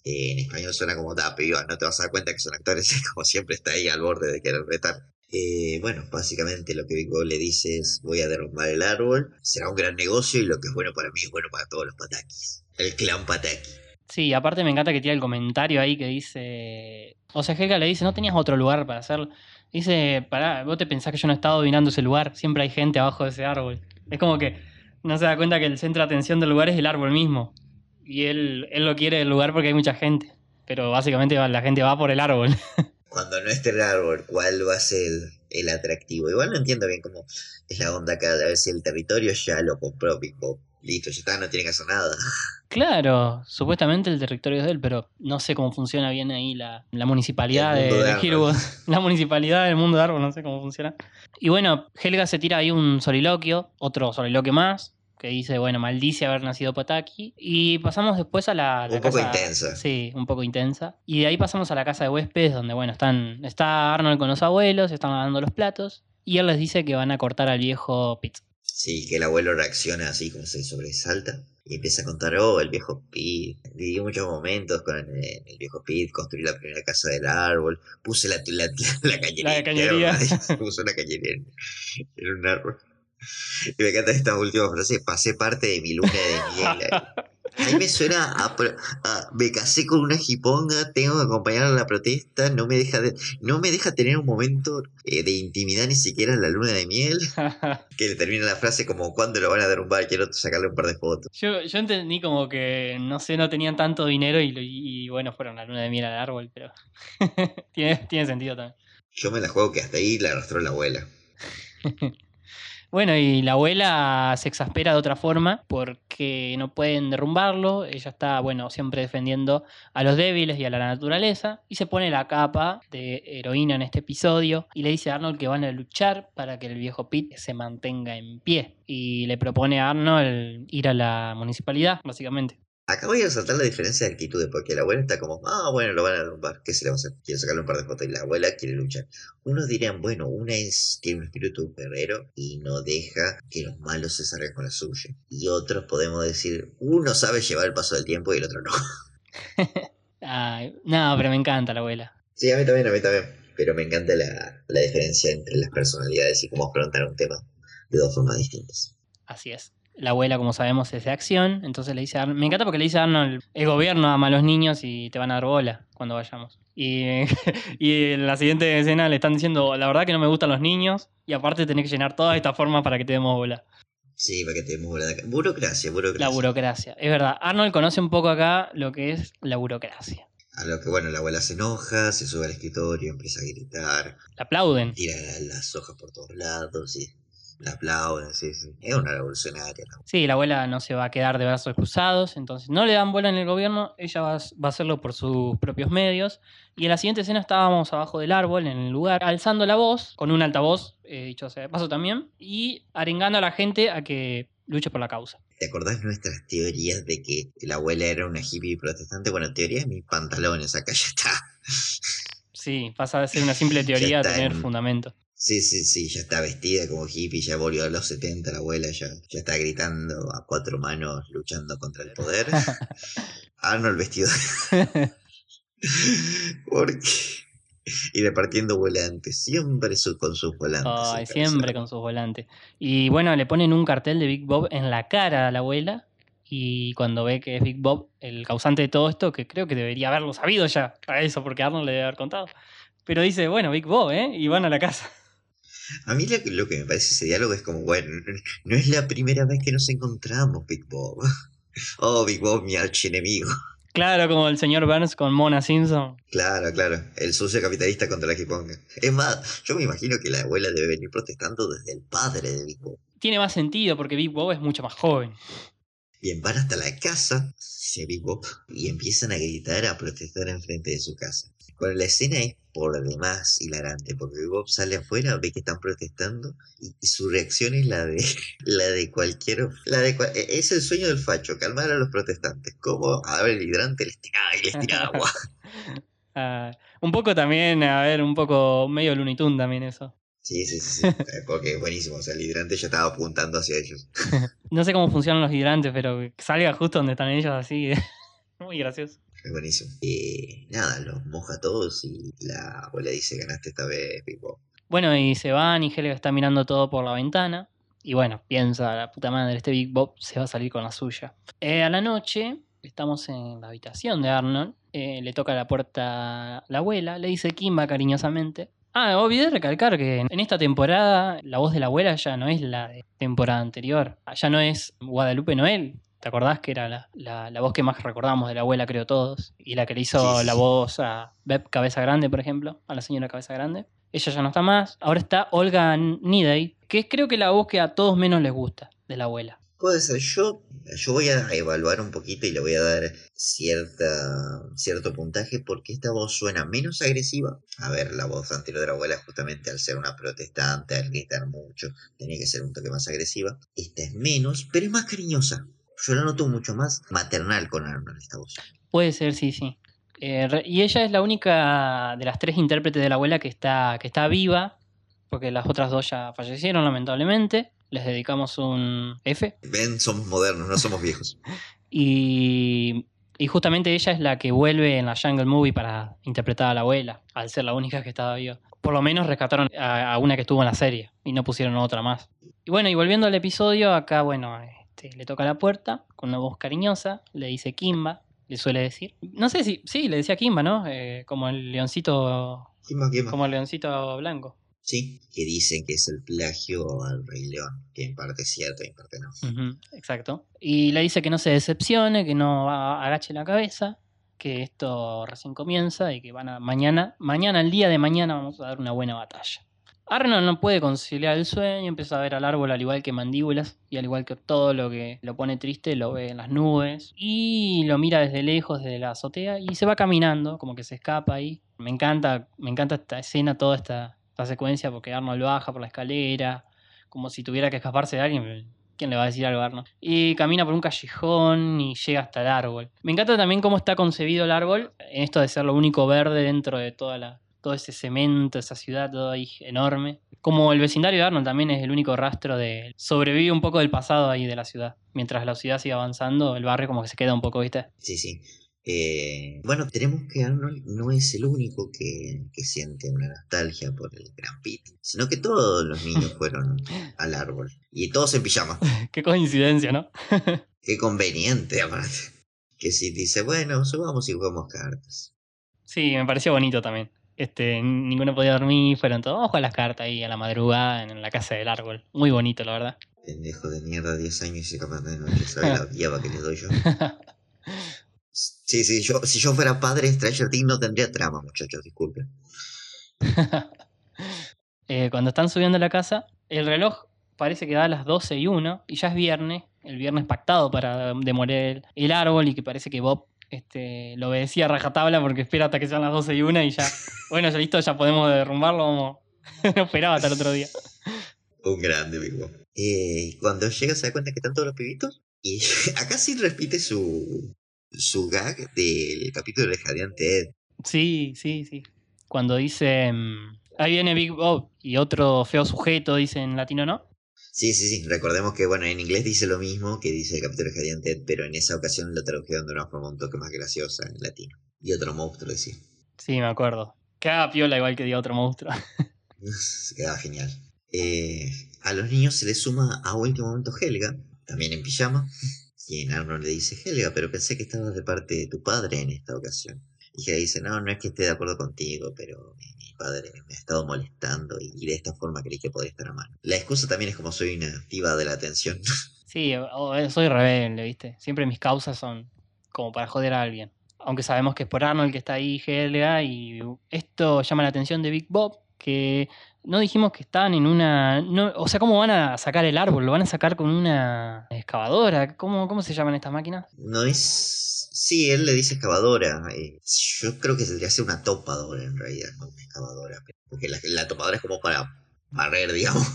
Eh, en español suena como, da, piba, no te vas a dar cuenta que son actores, como siempre está ahí al borde de querer retar. Eh, bueno, básicamente lo que Big Bob le dice es, voy a derrumbar el árbol, será un gran negocio y lo que es bueno para mí es bueno para todos los patakis. El clan pataki. Sí, aparte me encanta que tiene el comentario ahí que dice. O sea, Helga le dice, no tenías otro lugar para hacerlo. Dice, pará, vos te pensás que yo no he estado dominando ese lugar, siempre hay gente abajo de ese árbol. Es como que no se da cuenta que el centro de atención del lugar es el árbol mismo. Y él, él lo quiere el lugar porque hay mucha gente. Pero básicamente la gente va por el árbol. Cuando no esté el árbol, ¿cuál va a ser el atractivo? Igual no entiendo bien cómo es la onda acá, a ver si el territorio ya lo compró Big Bob. Listo, ya está, no tiene que hacer nada. Claro, supuestamente el territorio es de él, pero no sé cómo funciona bien ahí la, la municipalidad de, de. La municipalidad del mundo de árbol, no sé cómo funciona. Y bueno, Helga se tira ahí un soliloquio, otro soliloquio más, que dice, bueno, maldice haber nacido Pataki. Y pasamos después a la, la Un poco casa- intensa. Sí, un poco intensa. Y de ahí pasamos a la casa de huéspedes, donde, bueno, están está Arnold con los abuelos, están lavando los platos. Y él les dice que van a cortar al viejo Pete. Sí, que el abuelo reacciona así como se sobresalta y empieza a contar, oh, el viejo Pete, viví muchos momentos con el, el viejo Pete, construí la primera casa del árbol, puse la, la, la, la cañería. La cañería. puse una cañería en, en un árbol. Y me encanta esta última frase, pasé parte de mi luna de miel. Ahí. Me suena a, me casé con una jiponga, tengo que acompañar a la protesta, no me deja de, no me deja tener un momento eh, de intimidad ni siquiera en la luna de miel. Que le termina la frase como cuando lo van a derrumbar, quiero sacarle un par de fotos. Yo, yo entendí como que, no sé, no tenían tanto dinero y, lo- y, bueno, fueron a la luna de miel al árbol, pero tiene, tiene sentido también. Yo me la juego que hasta ahí la arrastró la abuela. Bueno, y la abuela se exaspera de otra forma porque no pueden derrumbarlo. Ella está, bueno, siempre defendiendo a los débiles y a la naturaleza. Y se pone la capa de heroína en este episodio. Y le dice a Arnold que van a luchar para que el viejo Pete se mantenga en pie. Y le propone a Arnold ir a la municipalidad, básicamente. Acá voy a resaltar la diferencia de actitudes, porque la abuela está como, ah, bueno, lo van a derrumbar, ¿qué se le va a hacer? Quiere sacarle un par de fotos y la abuela quiere luchar. Unos dirían, bueno, una es, tiene un espíritu guerrero y no deja que los malos se salgan con la suya. Y otros podemos decir, uno sabe llevar el paso del tiempo y el otro no. Ay, no, pero me encanta la abuela. Sí, a mí también, a mí también. Pero me encanta la, la diferencia entre las personalidades y cómo afrontar un tema de dos formas distintas. Así es. La abuela, como sabemos, es de acción. Entonces le dice a Arnold. Me encanta porque le dice a Arnold: el gobierno ama a los niños y te van a dar bola cuando vayamos. Y, y en la siguiente escena le están diciendo: La verdad que no me gustan los niños. Y aparte tenés que llenar toda esta forma para que te demos bola. Sí, para que tenemos la burocracia, burocracia. La burocracia. Es verdad. Arnold conoce un poco acá lo que es la burocracia. A lo que, bueno, la abuela se enoja, se sube al escritorio, empieza a gritar, La aplauden. tira las hojas por todos lados, y la aplauden, sí, sí. Es una revolucionaria. Sí, la abuela no se va a quedar de brazos cruzados, entonces no le dan bola en el gobierno, ella va, a- va a hacerlo por sus propios medios. Y en la siguiente escena estábamos abajo del árbol, en el lugar, alzando la voz, con un altavoz, eh, dicho sea de paso también, y arengando a la gente a que luche por la causa. ¿Te acordás nuestras teorías de que la abuela era una hippie protestante? Bueno, teoría de mis pantalones, acá ya está. Sí, pasa de ser una simple teoría a tener en- fundamento. Sí, sí, sí, ya está vestida como hippie, ya volvió a los 70 la abuela, ya, ya está gritando a cuatro manos luchando contra el poder. Arnold vestido ¿Por qué? Y repartiendo volantes, siempre su- con sus volantes. Ay, siempre con sus volantes. Y bueno, le ponen un cartel de Big Bob en la cara a la abuela. Y cuando ve que es Big Bob el causante de todo esto, que creo que debería haberlo sabido ya a eso, porque Arnold le debe haber contado. Pero dice, bueno, Big Bob, ¿eh? Y van a la casa. A mí lo, que- lo que me parece ese diálogo es como, bueno, no es la primera vez que nos encontramos, Big Bob. Oh, Big Bob, mi archienemigo. Claro, como el señor Burns con Mona Simpson. Claro, claro, el sucio capitalista contra la que ponga. Es más, yo me imagino que la abuela debe venir protestando desde el padre de Big Bob. Tiene más sentido porque Big Bob es mucho más joven. Bien, van hasta la casa de Big Bob y empiezan a gritar, a protestar enfrente de su casa. Bueno, la escena es por demás hilarante, porque Bob sale afuera, ve que están protestando y, y su reacción es la de la de cualquier la de cua- e- es el sueño del facho, calmar a los protestantes, como a ver el hidrante les tira y les tira agua. Ah, un poco también, a ver, un poco medio Tunes también eso. Sí, sí, sí, sí, eh, porque es buenísimo, o sea, el hidrante ya estaba apuntando hacia ellos. No sé cómo funcionan los hidrantes, pero salga justo donde están ellos así. Muy gracioso. Es buenísimo. Y nada, los moja todos y la abuela dice ganaste esta vez, Bob. Bueno, y se van y Helga está mirando todo por la ventana. Y bueno, piensa, la puta madre, este Big Bob se va a salir con la suya. Eh, a la noche, estamos en la habitación de Arnold. eh, le toca la puerta la abuela, le dice Kimba cariñosamente. Ah, olvidé recalcar que en esta temporada la voz de la abuela ya no es la de temporada anterior. Ya no es Guadalupe Noel. ¿Te acordás que era la, la- la voz que más recordamos de la abuela, creo todos? Y la que le hizo Sí, la voz a Beb Cabeza Grande, por ejemplo, a la señora Cabeza Grande. Ella ya no está más. Ahora está Olga Nidey, que es creo que la voz que a todos menos les gusta de la abuela. Puede ser, yo, yo voy a evaluar un poquito y le voy a dar cierta, cierto puntaje porque esta voz suena menos agresiva. A ver, la voz anterior de la abuela, justamente al ser una protestante, al gritar mucho, tenía que ser un toque más agresiva. Esta es menos, pero es más cariñosa. Yo la noto mucho más maternal con Arnold, esta voz. Puede ser, sí, sí. Eh, y ella es la única de las tres intérpretes de la abuela que está, que está viva, porque las otras dos ya fallecieron, lamentablemente. Les dedicamos un F. Ven, somos modernos, no somos viejos. Y, y justamente ella es la que vuelve en la Jungle Movie para interpretar a la abuela, al ser la única que estaba viva. Por lo menos rescataron a, a una que estuvo en la serie y no pusieron otra más. Y bueno, y volviendo al episodio, acá, bueno, este, le toca la puerta con una voz cariñosa, le dice Kimba, le suele decir. No sé si, sí, le decía Kimba, ¿no? Eh, como el leoncito. ¿Quién más? como el leoncito blanco. Sí, que dicen que es el plagio al Rey León, que en parte es cierto y en parte no. Exacto. Y le dice que no se decepcione, que no a- agache la cabeza, que esto recién comienza y que van a mañana, mañana, el día de mañana vamos a dar una buena batalla. Arnold no puede conciliar el sueño, empieza a ver al árbol al igual que mandíbulas y al igual que todo lo que lo pone triste lo ve en las nubes y lo mira desde lejos desde la azotea y se va caminando, como que se escapa ahí. Me encanta, me encanta esta escena, toda esta, secuencia porque Arnold baja por la escalera, como si tuviera que escaparse de alguien. ¿Quién le va a decir algo a Arnold? Y camina por un callejón y llega hasta el árbol. Me encanta también cómo está concebido el árbol, en esto de ser lo único verde dentro de toda la, todo ese cemento, esa ciudad, todo ahí enorme. Como el vecindario de Arnold también es el único rastro de... Sobrevive un poco del pasado ahí de la ciudad. Mientras la ciudad sigue avanzando, el barrio como que se queda un poco, ¿viste? Sí, sí. Eh, bueno, tenemos que Arnold no es el único que, que siente una nostalgia por el Gran Pit, sino que todos los niños fueron al árbol y todos en pijama. Qué coincidencia, ¿no? Qué conveniente, aparte. Que si dice, bueno, subamos y jugamos cartas. Sí, me pareció bonito también. Este, ninguno podía dormir, fueron todos, vamos a las cartas ahí a la madrugada en la casa del árbol. Muy bonito, la verdad. Pendejo de mierda, 10 años y se capaz noche, ¿sabe la viaba que le doy yo? Sí, sí, yo, si yo fuera padre, Stranger Things no tendría trama, muchachos, disculpen. Eh, cuando están subiendo a la casa, el reloj parece que da a las 12 y 1 y ya es viernes, el viernes pactado para demoler el árbol y que parece que Bob este, lo obedecía a rajatabla porque espera hasta que sean las 12 y 1 y ya, bueno, ya listo, ya podemos derrumbarlo, vamos. no esperaba hasta el otro día. Un grande, Big Bob. Eh, cuando llega se da cuenta que están todos los pibitos. Y acá sí repite su, su gag del capítulo de Jadiante Ed. Sí, sí, sí. Cuando dice, mm, ahí viene Big Bob y otro feo sujeto, dice en latino, ¿no? Sí, sí, sí. Recordemos que, bueno, en inglés dice lo mismo que dice el capítulo de Jadiante Ed, pero en esa ocasión lo tradujeron de una forma un toque más graciosa en latino. Y otro monstruo decía. Sí, me acuerdo. Cada piola igual que diga otro monstruo. Se quedaba genial. Eh, a los niños se les suma a último momento Helga, también en pijama. Y Arnold le dice, Helga, pero pensé que estabas de parte de tu padre en esta ocasión. Y ella dice, no, no es que esté de acuerdo contigo, pero padre me ha estado molestando y, de esta forma creí que podría estar a mano. La excusa también es como soy una diva de la atención. Sí, o- soy rebelde, ¿viste? Siempre mis causas son como para joder a alguien. Aunque sabemos que es por Arnold que está ahí, Helga, y esto llama la atención de Big Bob, que no dijimos que estaban en una... no- o sea, ¿cómo van a sacar el árbol? ¿Lo van a sacar con una excavadora? ¿Cómo, cómo se llaman estas máquinas? No es. Sí, él le dice excavadora. eh, yo creo que tendría que ser una topadora en realidad, no una excavadora. Porque la, la topadora es como para barrer, digamos.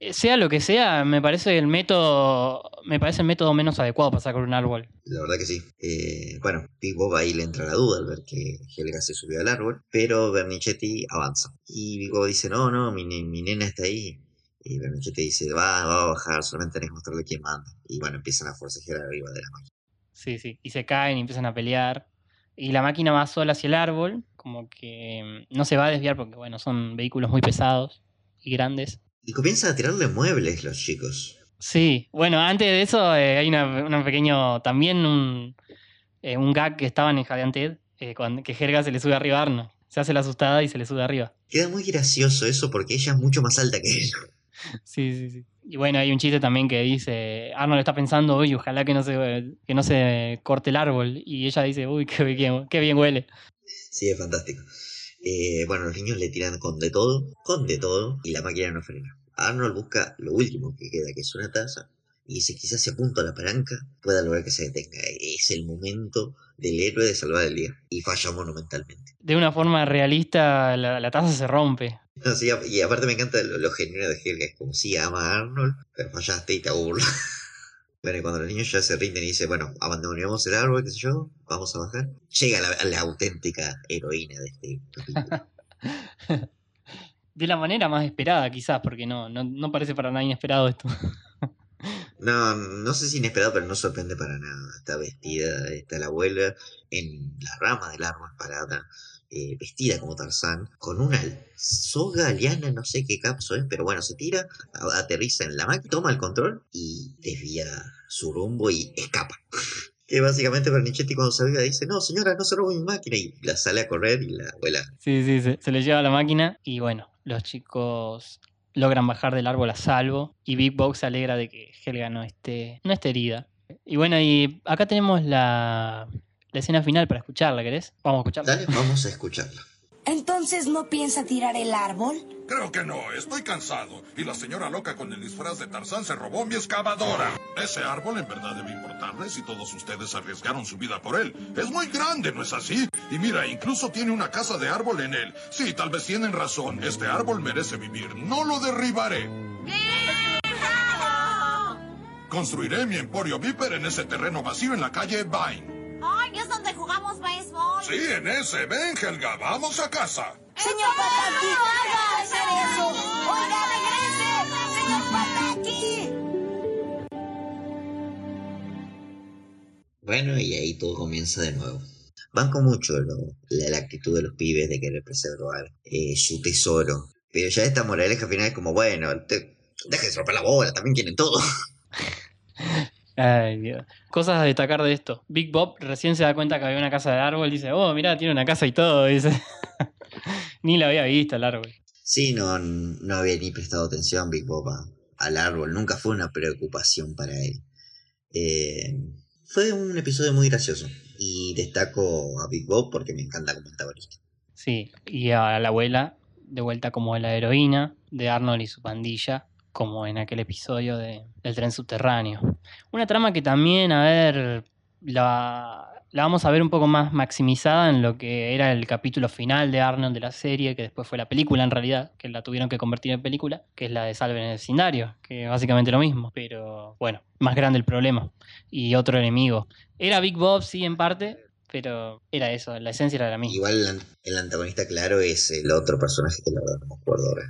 Eh, Sea lo que sea, me parece el método... Me parece el método menos adecuado para sacar un árbol. La verdad que sí. Eh, bueno, Big Bob ahí le entra la duda al ver que Helga se subió al árbol, pero Bernichetti avanza. Y Big Bob dice, no, no, mi, mi nena está ahí. Y Bernichetti dice, va, va a bajar, solamente tenés que mostrarle quién manda. Y bueno, empiezan a forcejear arriba de la máquina. Sí, sí. Y se caen y empiezan a pelear. Y la máquina va sola hacia el árbol, como que mm, no se va a desviar porque, bueno, son vehículos muy pesados y grandes. Y comienzan a tirarle muebles los chicos. Sí, bueno, antes de eso eh, hay una, una pequeño, también un, eh, un gag que estaba en el Ted, eh, cuando, que Helga se le sube arriba a Arnold. Se hace la asustada y se le sube arriba. Queda muy gracioso eso porque ella es mucho más alta que él. Sí, sí, sí. Y bueno, hay un chiste también que dice, Arnold está pensando, uy, ojalá que no se, que no se corte el árbol. Y ella dice, uy, qué bien, qué bien huele. Sí, es fantástico. Eh, bueno, los niños le tiran con de todo, con de todo, y la máquina no frena. Arnold busca lo último que queda, que es una taza, y dice, quizás si apunto a la palanca pueda lograr que se detenga. Es el momento del héroe de salvar el día. Y falla monumentalmente. De una forma realista, la, la taza se rompe. No, sí, a- y aparte me encanta lo, lo genuino de Helga, es como si ama a Arnold, pero fallaste y te burla. Bueno, y cuando los niños ya se rinden y dicen, bueno, abandonemos el árbol, qué sé yo, vamos a bajar, llega la, la auténtica heroína de este capítulo. De la manera más esperada, quizás, porque no, no, no parece para nada inesperado esto. No, no sé si inesperado, pero no sorprende para nada. Está vestida, está la abuela en la rama del árbol parada, eh, vestida como Tarzán, con una soga liana, no sé qué capso es, pero bueno, se tira, aterriza en la máquina, toma el control y desvía su rumbo y escapa. Que básicamente Bernichetti cuando se aviva dice, no señora, no se robe mi máquina y la sale a correr y la abuela Sí, sí, se, se le lleva la máquina y bueno, los chicos logran bajar del árbol a salvo y Big Box se alegra de que Helga no esté, no esté herida. Y bueno, y acá tenemos la, la escena final para escucharla, ¿querés? Vamos a escucharla. Dale, vamos a escucharla. Entonces no piensa tirar el árbol. Creo que no, estoy cansado. Y la señora loca con el disfraz de Tarzán se robó mi excavadora. Ese árbol en verdad debe importarles y todos ustedes arriesgaron su vida por él. Es muy grande, ¿no es así? Y mira, incluso tiene una casa de árbol en él. Sí, tal vez tienen razón. Este árbol merece vivir. No lo derribaré. Construiré mi emporio viper en ese terreno vacío en la calle Vine. Ay, es donde jugamos béisbol. Sí, en ese. Ven, Helga, vamos a casa. Señor Pataki, no haga hacer eso. Oiga, regrese. Señor Pataki. Bueno, y ahí todo comienza de nuevo. Banco mucho lo- la, la actitud de los pibes de querer preservar eh, su tesoro. Pero ya esta moraleja final es como, bueno, te, dejen de romper la bola, también quieren todo. Ay, Dios. Cosas a destacar de esto. Big Bob recién se da cuenta que había una casa de árbol. Dice, oh, mirá, tiene una casa y todo. Dice. Ni la había visto el árbol. Sí, no, no había ni prestado atención Big Bob a- al árbol, nunca fue una preocupación para él. Eh, fue un episodio muy gracioso y destaco a Big Bob porque me encanta como antagonista. Sí, y a la abuela, de vuelta como la heroína de Arnold y su pandilla, como en aquel episodio de, del tren subterráneo. Una trama que también, a ver, la, la vamos a ver un poco más maximizada en lo que era el capítulo final de Arnold de la serie, que después fue la película en realidad, que la tuvieron que convertir en película, que es la de Salven el vecindario, que básicamente lo mismo, pero bueno, más grande el problema. Y otro enemigo. Era Big Bob, sí, en parte, pero era eso, la esencia era la misma. Igual el, an- el antagonista claro es el otro personaje que la verdad no me acuerdo ahora.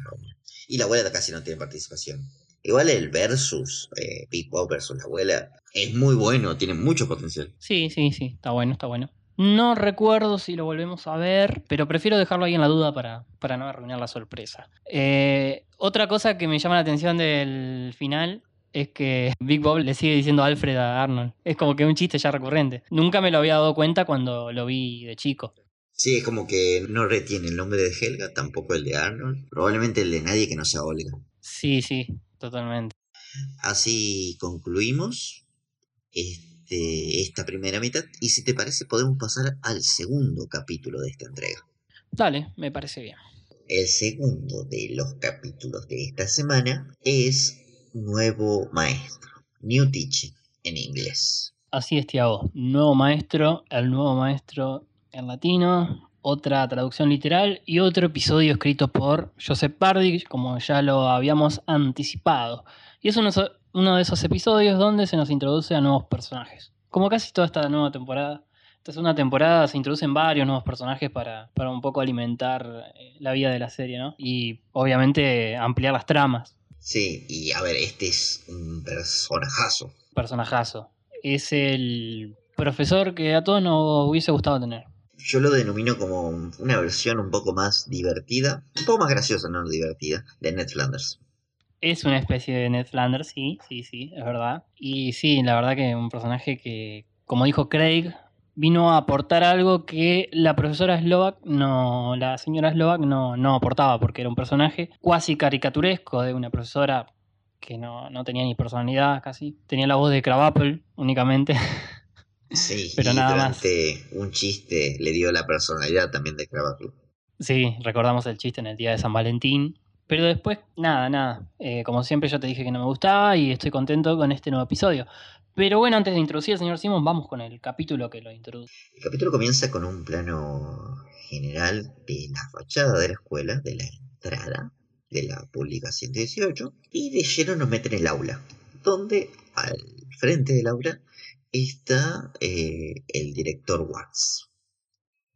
Y la abuela casi no tiene participación. Igual el versus, eh, Big Bob versus la abuela, es muy bueno, tiene mucho potencial. Sí, sí, sí, está bueno, está bueno. No recuerdo si lo volvemos a ver, pero prefiero dejarlo ahí en la duda para, para no arruinar la sorpresa. Eh, otra cosa que me llama la atención del final es que Big Bob le sigue diciendo Alfred a Arnold. Es como que un chiste ya recurrente. Nunca me lo había dado cuenta cuando lo vi de chico. Sí, es como que no retiene el nombre de Helga, tampoco el de Arnold, probablemente el de nadie que no sea Olga. Sí, sí, totalmente. Así concluimos este, esta primera mitad y si te parece podemos pasar al segundo capítulo de esta entrega. Dale, me parece bien. El segundo de los capítulos de esta semana es Nuevo Maestro, New Teacher en inglés. Así es, Tiago. Nuevo maestro, el nuevo maestro en latino, otra traducción literal y otro episodio escrito por Joseph Pardy, como ya lo habíamos anticipado. Y es uno, uno de esos episodios donde se nos introduce a nuevos personajes. Como casi toda esta nueva temporada. Esta segunda temporada se introducen varios nuevos personajes para, para un poco alimentar eh, la vida de la serie, ¿no? Y obviamente ampliar las tramas. Sí, y a ver, este es un personajazo. Personajazo. Es el profesor que a todos nos hubiese gustado tener. Yo lo denomino como una versión un poco más divertida, un poco más graciosa, no divertida, de Ned Flanders. Es una especie de Ned Flanders, sí, sí, sí, es verdad. Y sí, la verdad que un personaje que, como dijo Craig, vino a aportar algo que la profesora Slovak no, la señora Slovak no, no aportaba, porque era un personaje cuasi caricaturesco de una profesora que no, no tenía ni personalidad casi. Tenía la voz de Crabapple únicamente. Sí, pero nada más. un chiste le dio la personalidad también de Crabapple. Sí, recordamos el chiste en el día de San Valentín. Pero después, nada, nada. Eh, como siempre, yo te dije que no me gustaba y estoy contento con este nuevo episodio. Pero bueno, antes de introducir al señor Simon, vamos con el capítulo que lo introduce. El capítulo comienza con un plano general de la fachada de la escuela, de la entrada de la pública 118, y de lleno nos meten en el aula, donde al frente del aula está eh, el director Watts.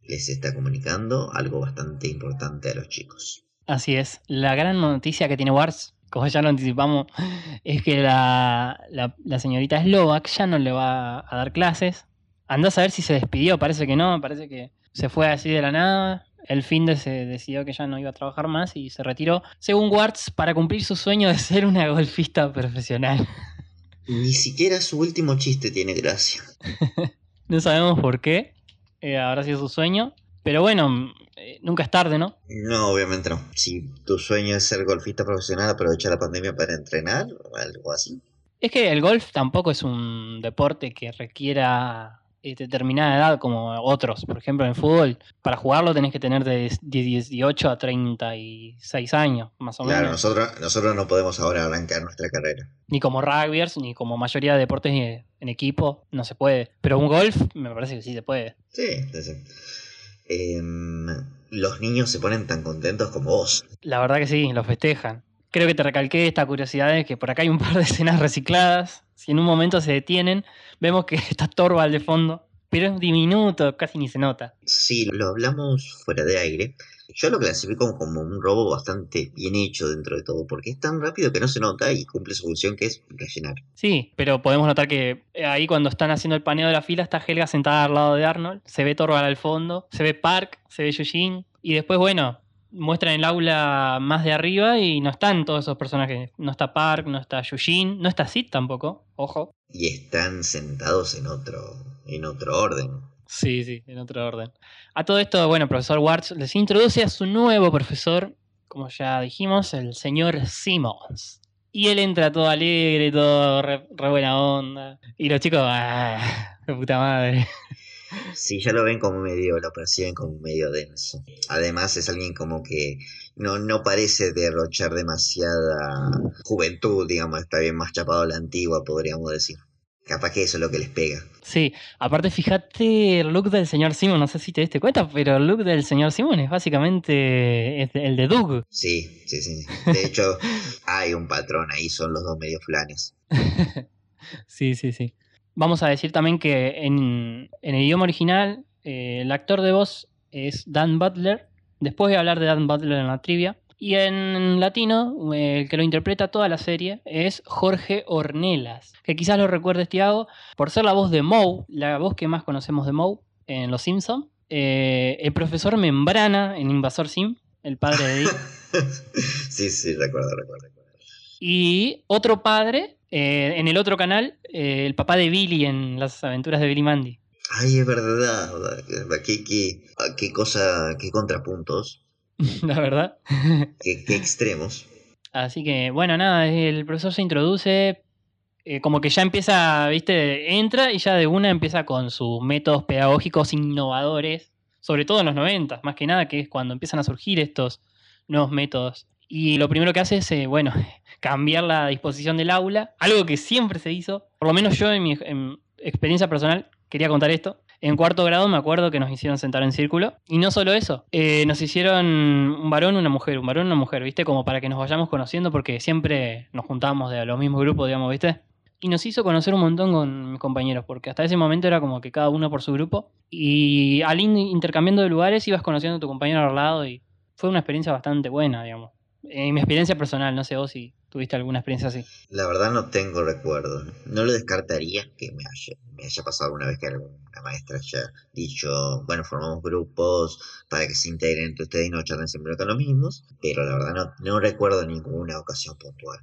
Les está comunicando algo bastante importante a los chicos. Así es, la gran noticia que tiene Watts como ya lo anticipamos, es que la, la, señorita Slovak ya no le va a dar clases. Andás a ver si se despidió, parece que no, parece que se fue así de la nada. El fin de se decidió que ya no iba a trabajar más y se retiró, según Warts, para cumplir su sueño de ser una golfista profesional. Ni siquiera su último chiste tiene gracia. no sabemos por qué. Eh, habrá sido su sueño. Pero bueno, eh, nunca es tarde, ¿no? No, obviamente no. Si tu sueño es ser golfista profesional, aprovecha la pandemia para entrenar o algo así. Es que el golf tampoco es un deporte que requiera determinada edad como otros. Por ejemplo, en fútbol, para jugarlo tenés que tener de 18 a 36 años, más o menos. Claro, nosotros, nosotros no podemos ahora arrancar nuestra carrera. Ni como rugbyers, ni como mayoría de deportes en equipo, no se puede. Pero un golf, me parece que sí se puede. Sí, sí, sí. Em, los niños se ponen tan contentos como vos. La verdad que sí, lo festejan. Creo que te recalqué esta curiosidad de que por acá hay un par de escenas recicladas. Si en un momento se detienen, vemos que está Torvald de fondo, pero es diminuto, casi ni se nota. Sí, lo hablamos fuera de aire. Yo lo clasifico como un robo bastante bien hecho dentro de todo, porque es tan rápido que no se nota y cumple su función que es rellenar. Sí, pero podemos notar que eh, ahí cuando están haciendo el paneo de la fila está Helga sentada al lado de Arnold, se ve Torvald al fondo, se ve Park, se ve Yujin, y después, bueno, muestran el aula más de arriba y no están todos esos personajes. No está Park, no está Yujin, no está Sid tampoco, ojo. Y están sentados en otro, en otro orden. Sí, sí, en otro orden. A todo esto, bueno, profesor Warts les introduce a su nuevo profesor, como ya dijimos, el señor Simmons. Y él entra todo alegre, todo re, buena onda. Y los chicos, ¡ah! ¡De puta madre! Sí, ya lo ven como medio, lo perciben como medio denso. Además es alguien como que no, no parece derrochar demasiada juventud, digamos, está bien más chapado a la antigua, podríamos decir. Capaz que eso es lo que les pega. Sí, aparte fíjate el look del señor Simon, no sé si te diste cuenta, pero el look del señor Simon es básicamente el de Doug. Sí, sí, sí. De hecho, hay un patrón ahí, son los dos medios flanes. sí, sí, sí. Vamos a decir también que en, el idioma original eh, el actor de voz es Dan Butler. Después de hablar de Dan Butler en la trivia, y en latino, el que lo interpreta toda la serie es Jorge Ornelas, que quizás lo recuerdes, Tiago, por ser la voz de Moe, la voz que más conocemos de Moe en Los Simpsons. Eh, el profesor Membrana en Invasor Sim, el padre de Dick. sí, sí, recuerdo, recuerdo. Y otro padre, eh, en el otro canal, eh, el papá de Billy en Las aventuras de Billy Mandy. Ay, es verdad. Qué, qué, qué cosa, qué contrapuntos. la verdad. ¿Qué, extremos. Así que, bueno, nada, el profesor se introduce, eh, como que ya empieza, viste, entra y ya de una empieza con sus métodos pedagógicos innovadores, sobre todo en los 90, más que nada, que es cuando empiezan a surgir estos nuevos métodos. Y lo primero que hace es, eh, bueno, cambiar la disposición del aula, algo que siempre se hizo, por lo menos yo en mi en experiencia personal quería contar esto. En cuarto grado me acuerdo que nos hicieron sentar en círculo. Y no solo eso, eh, nos hicieron un varón, una mujer, un varón, una mujer, ¿viste? Como para que nos vayamos conociendo porque siempre nos juntábamos de los mismos grupos, digamos, ¿viste? Y nos hizo conocer un montón con mis compañeros, porque hasta ese momento era como que cada uno por su grupo. Y al intercambiando de lugares ibas conociendo a tu compañero al lado y fue una experiencia bastante buena, digamos. En mi experiencia personal, no sé vos si tuviste alguna experiencia así. La verdad no tengo recuerdo. No lo descartaría que me haya, me haya pasado alguna vez que alguna maestra haya dicho, bueno, formamos grupos para que se integren entre ustedes y no charlen siempre con los mismos, pero la verdad no, no recuerdo ninguna ocasión puntual.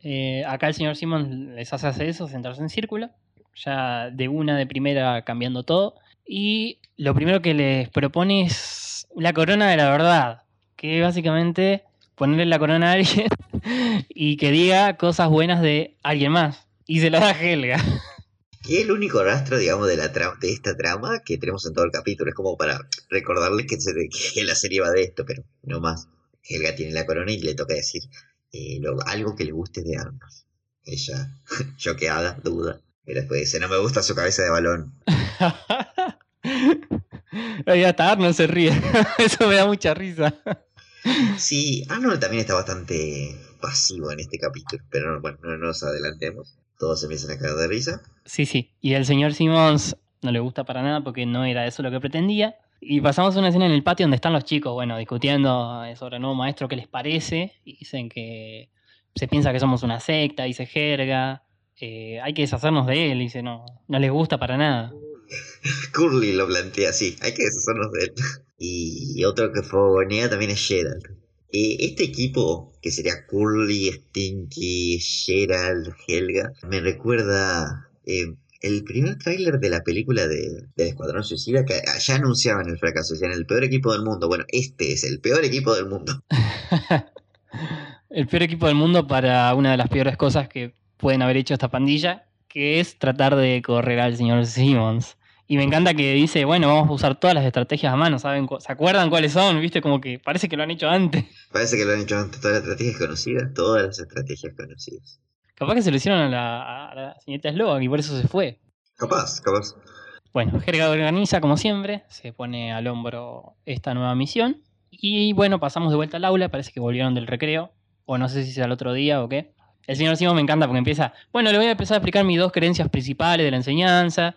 Eh, acá el señor Simon les hace hacer eso, sentarse en círculo, ya de una de primera cambiando todo. Y lo primero que les propone es la corona de la verdad, que básicamente ponerle la corona a alguien y que diga cosas buenas de alguien más. Y se la da Helga. Y es el único rastro, digamos, de, la de esta trama que tenemos en todo el capítulo. Es como para recordarles que, se que la serie va de esto, pero no más. Helga tiene la corona y le toca decir eh, algo que le guste de Arnold. Ella, choqueada, duda. Y después dice, no me gusta su cabeza de balón. Ahí hasta Arnold se ríe. Eso me da mucha risa. Sí, Arnold también está bastante pasivo en este capítulo, pero bueno, no nos adelantemos. Todos se empiezan a caer de risa. Sí, sí. Y el señor Simmons no le gusta para nada porque no era eso lo que pretendía. Y pasamos a una escena en el patio donde están los chicos, bueno, discutiendo sobre el nuevo maestro, qué les parece. Y dicen que se piensa que somos una secta, dice Jerga. Eh, hay que deshacernos de él, dice, no, no les gusta para nada. Curly lo plantea así, hay que deshacernos de él. Y otro que fogonea también es Gerald. este equipo, que sería Curly, Stinky, Gerald, Helga, me recuerda eh, el primer tráiler de la película de, del Escuadrón Suicida que ya anunciaban el fracaso, en el peor equipo del mundo. Bueno, este es el peor equipo del mundo. el peor equipo del mundo para una de las peores cosas que pueden haber hecho esta pandilla, que es tratar de correr al señor Simmons. Y me encanta que dice, bueno, vamos a usar todas las estrategias a mano, ¿saben? ¿Se acuerdan cuáles son? ¿Viste? Como que parece que lo han hecho antes. Parece que lo han hecho antes, todas las estrategias conocidas, todas las estrategias conocidas. Capaz que se lo hicieron a la, a la señorita Slovak y por eso se fue. Capaz, capaz. Bueno, Jerga organiza como siempre, se pone al hombro esta nueva misión. Y bueno, pasamos de vuelta al aula, parece que volvieron del recreo, o no sé si sea el otro día o qué. El señor Simón me encanta porque empieza, bueno, le voy a empezar a explicar mis dos creencias principales de la enseñanza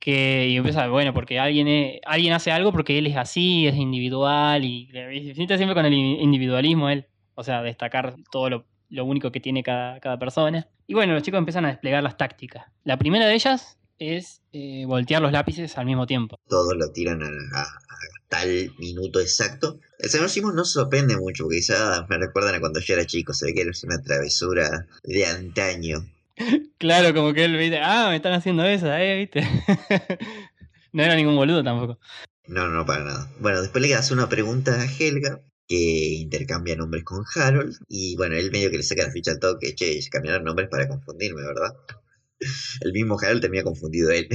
que y empieza, bueno, porque alguien, alguien hace algo porque él es así, es individual y, se siente siempre con el individualismo él, o sea, destacar todo lo, lo único que tiene cada, cada, persona. Y bueno, los chicos empiezan a desplegar las tácticas. La primera de ellas es eh, voltear los lápices al mismo tiempo. Todos lo tiran a, tal minuto exacto. El señor Simon no sorprende mucho, porque quizá me recuerdan a cuando yo era chico, se ve que era una travesura de antaño. Claro, como que él dice, ah, me están haciendo esa, eh, viste. no era ningún boludo tampoco. No, no, para nada. Bueno, después le hace una pregunta a Helga, que intercambia nombres con Harold, y bueno, él medio que le saca la ficha al toque, che, cambiaron nombres para confundirme, ¿verdad? El mismo Harold termina confundido él.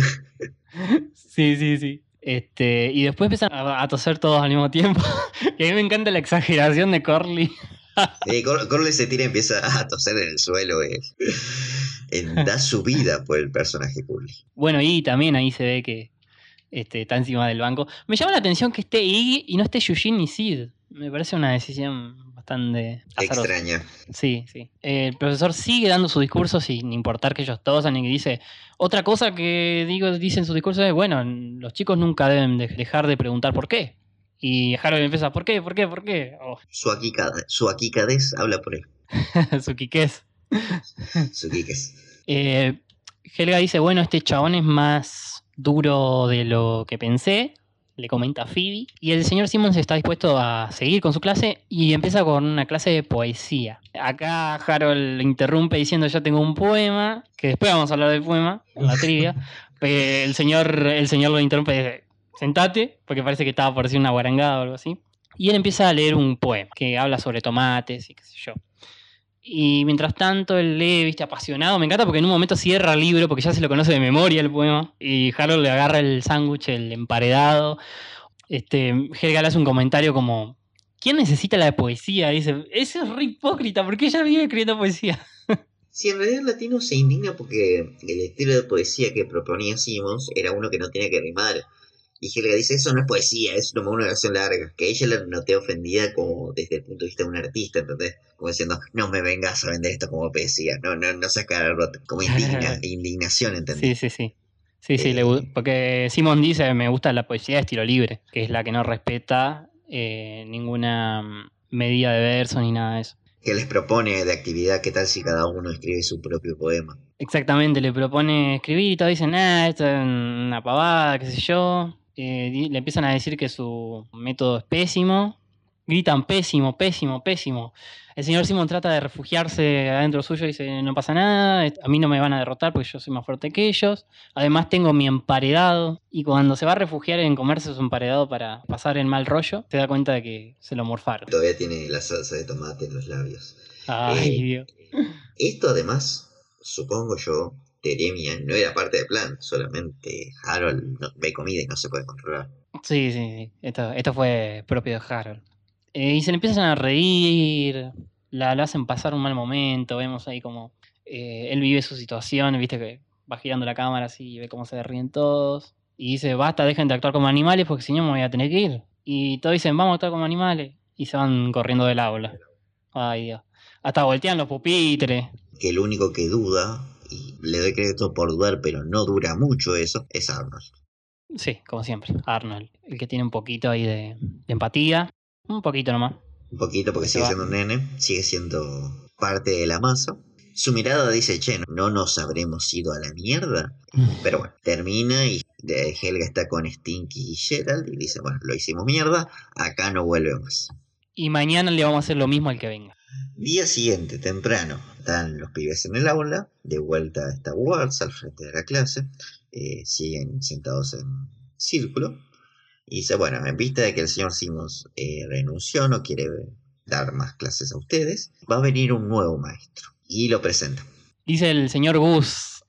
sí, sí, sí. Este, y después empiezan a, toser todos al mismo tiempo. y a mí me encanta la exageración de Corley. Corley se tira y empieza a toser en el suelo. Eh da su vida por el personaje Curly. Bueno, y también ahí se ve que este, está encima del banco. Me llama la atención que esté Iggy y no esté Yushin ni Sid. Me parece una decisión bastante extraña. Sí, sí. El profesor sigue dando su discurso sin importar que ellos todos y que dice otra cosa que digo dice en su discurso es bueno, los chicos nunca deben dejar de preguntar por qué. Y Harold empieza, ¿por qué? ¿Por qué? ¿Por qué? Oh. Su, aquicadez, su habla por él. su quiquez. su quiquez. Eh, Helga dice, bueno, este chabón es más duro de lo que pensé, le comenta a Phoebe, y el señor Simmons está dispuesto a seguir con su clase y empieza con una clase de poesía. Acá Harold interrumpe diciendo, yo tengo un poema, que después vamos a hablar del poema, en la trivia, el señor, el señor lo interrumpe y dice, sentate, porque parece que estaba por decir una guarangada o algo así. Y él empieza a leer un poema que habla sobre tomates y qué sé yo. Y mientras tanto él lee, viste, apasionado. Me encanta porque en un momento cierra el libro porque ya se lo conoce de memoria el poema. Y Harold le agarra el sándwich, el emparedado. Este, Helga le hace un comentario como, ¿quién necesita la poesía? Dice, eso es re hipócrita, porque ella vive escribiendo poesía. Si en realidad el latino se indigna porque el estilo de poesía que proponía Simmons era uno que no tenía que rimar. Y Helga dice, eso no es poesía, es como una oración larga. Que ella la noté ofendida como desde el punto de vista de un artista, ¿entendés? Como diciendo, no me vengas a vender esto como poesía. No, no, no roto. Como indigna, indignación, ¿entendés? Sí, sí, sí. Sí, sí, le gu- porque Simon dice, me gusta la poesía de estilo libre, que es la que no respeta eh, ninguna mm, medida de verso ni nada de eso. Que les propone de actividad, ¿qué tal si cada uno escribe su propio poema? Exactamente, le propone escribir y todos dicen, ah, esto es una pavada, qué sé yo. Eh, le empiezan a decir que su método es pésimo. Gritan pésimo, pésimo, pésimo. El señor Simon trata de refugiarse adentro suyo y dice, no pasa nada, a mí no me van a derrotar porque yo soy más fuerte que ellos. Además tengo mi emparedado. Y cuando se va a refugiar en comerse su emparedado para pasar el mal rollo, se da cuenta de que se lo morfaron. Todavía tiene la salsa de tomate en los labios. Ay, Eh, Dios. Esto además, supongo yo, Teremia no era parte del plan, solamente Harold no- ve comida y no se puede controlar. Sí, sí, sí. Esto, esto fue propio de Harold. Eh, y se le empiezan a reír, la, la hacen pasar un mal momento, vemos ahí como eh, él vive su situación, viste que va girando la cámara así y ve cómo se ríen todos. Y dice, basta, dejen de actuar como animales porque si no me voy a tener que ir. Y todos dicen, vamos a actuar como animales. Y se van corriendo del aula. Ay, Dios. Hasta voltean los pupitres. Que el único que duda, y le doy crédito por dudar, pero no dura mucho eso, es Arnold. Sí, como siempre, Arnold. El que tiene un poquito ahí de, de empatía. Un poquito nomás. Un poquito porque sigue va. siendo un nene, sigue siendo parte de la masa. Su mirada dice, che, no nos habremos ido a la mierda. Pero bueno, termina y Helga está con Stinky y Gerald y dice, bueno, lo hicimos mierda, acá no vuelve más. Y mañana le vamos a hacer lo mismo al que venga. Día siguiente, temprano, están los pibes en el aula, de vuelta Star Wars, al frente de la clase, eh, siguen sentados en círculo, y dice, bueno, en vista de que el señor Simmons eh, renunció, no quiere dar más clases a ustedes, va a venir un nuevo maestro, y lo presenta. Dice el señor Gus.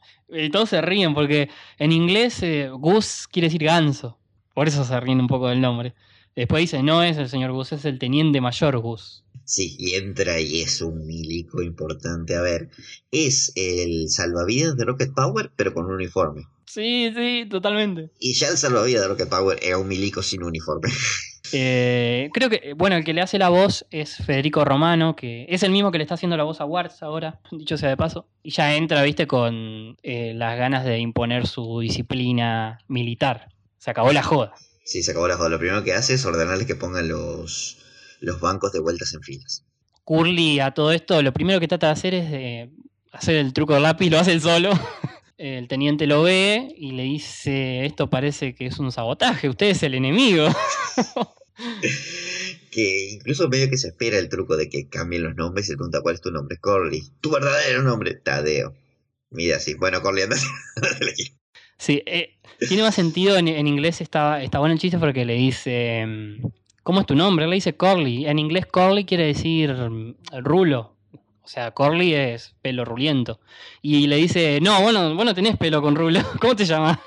Todos se ríen porque en inglés eh, Gus quiere decir ganso. Por eso se ríen un poco del nombre. Después dice, no es el señor Gus, es el teniente mayor Gus. Sí, y entra y es un milico importante. A ver, es el salvavidas de Rocket Power, pero con un uniforme. Sí, sí, totalmente. Y ya el salvavidas de Rocket Power era un milico sin uniforme. Eh, creo que, bueno, el que le hace la voz es Federico Romano, que es el mismo que le está haciendo la voz a Warts ahora, dicho sea de paso. Y ya entra, viste, con eh, las ganas de imponer su disciplina militar. Se acabó la joda. Sí, se acabó la joda. Lo primero que hace es ordenarles que pongan los, los bancos de vueltas en filas. Curly a todo esto, lo primero que trata de hacer es de hacer el truco del lápiz, lo hace él solo. El teniente lo ve y le dice, esto parece que es un sabotaje, usted es el enemigo. Que incluso medio que se espera el truco de que cambien los nombres y le pregunta cuál es tu nombre. Corley. Tu verdadero nombre, Tadeo. Mira, sí. Bueno, Corley, anda. Sí, eh, tiene más sentido en, inglés, está, está bueno el chiste porque le dice, mm, ¿cómo es tu nombre? Le dice Corley. En inglés Corley quiere decir mm, rulo. O sea, Corley es pelo ruliento. Y le dice, no, bueno, vos no tenés pelo con rulo. ¿Cómo te llamas?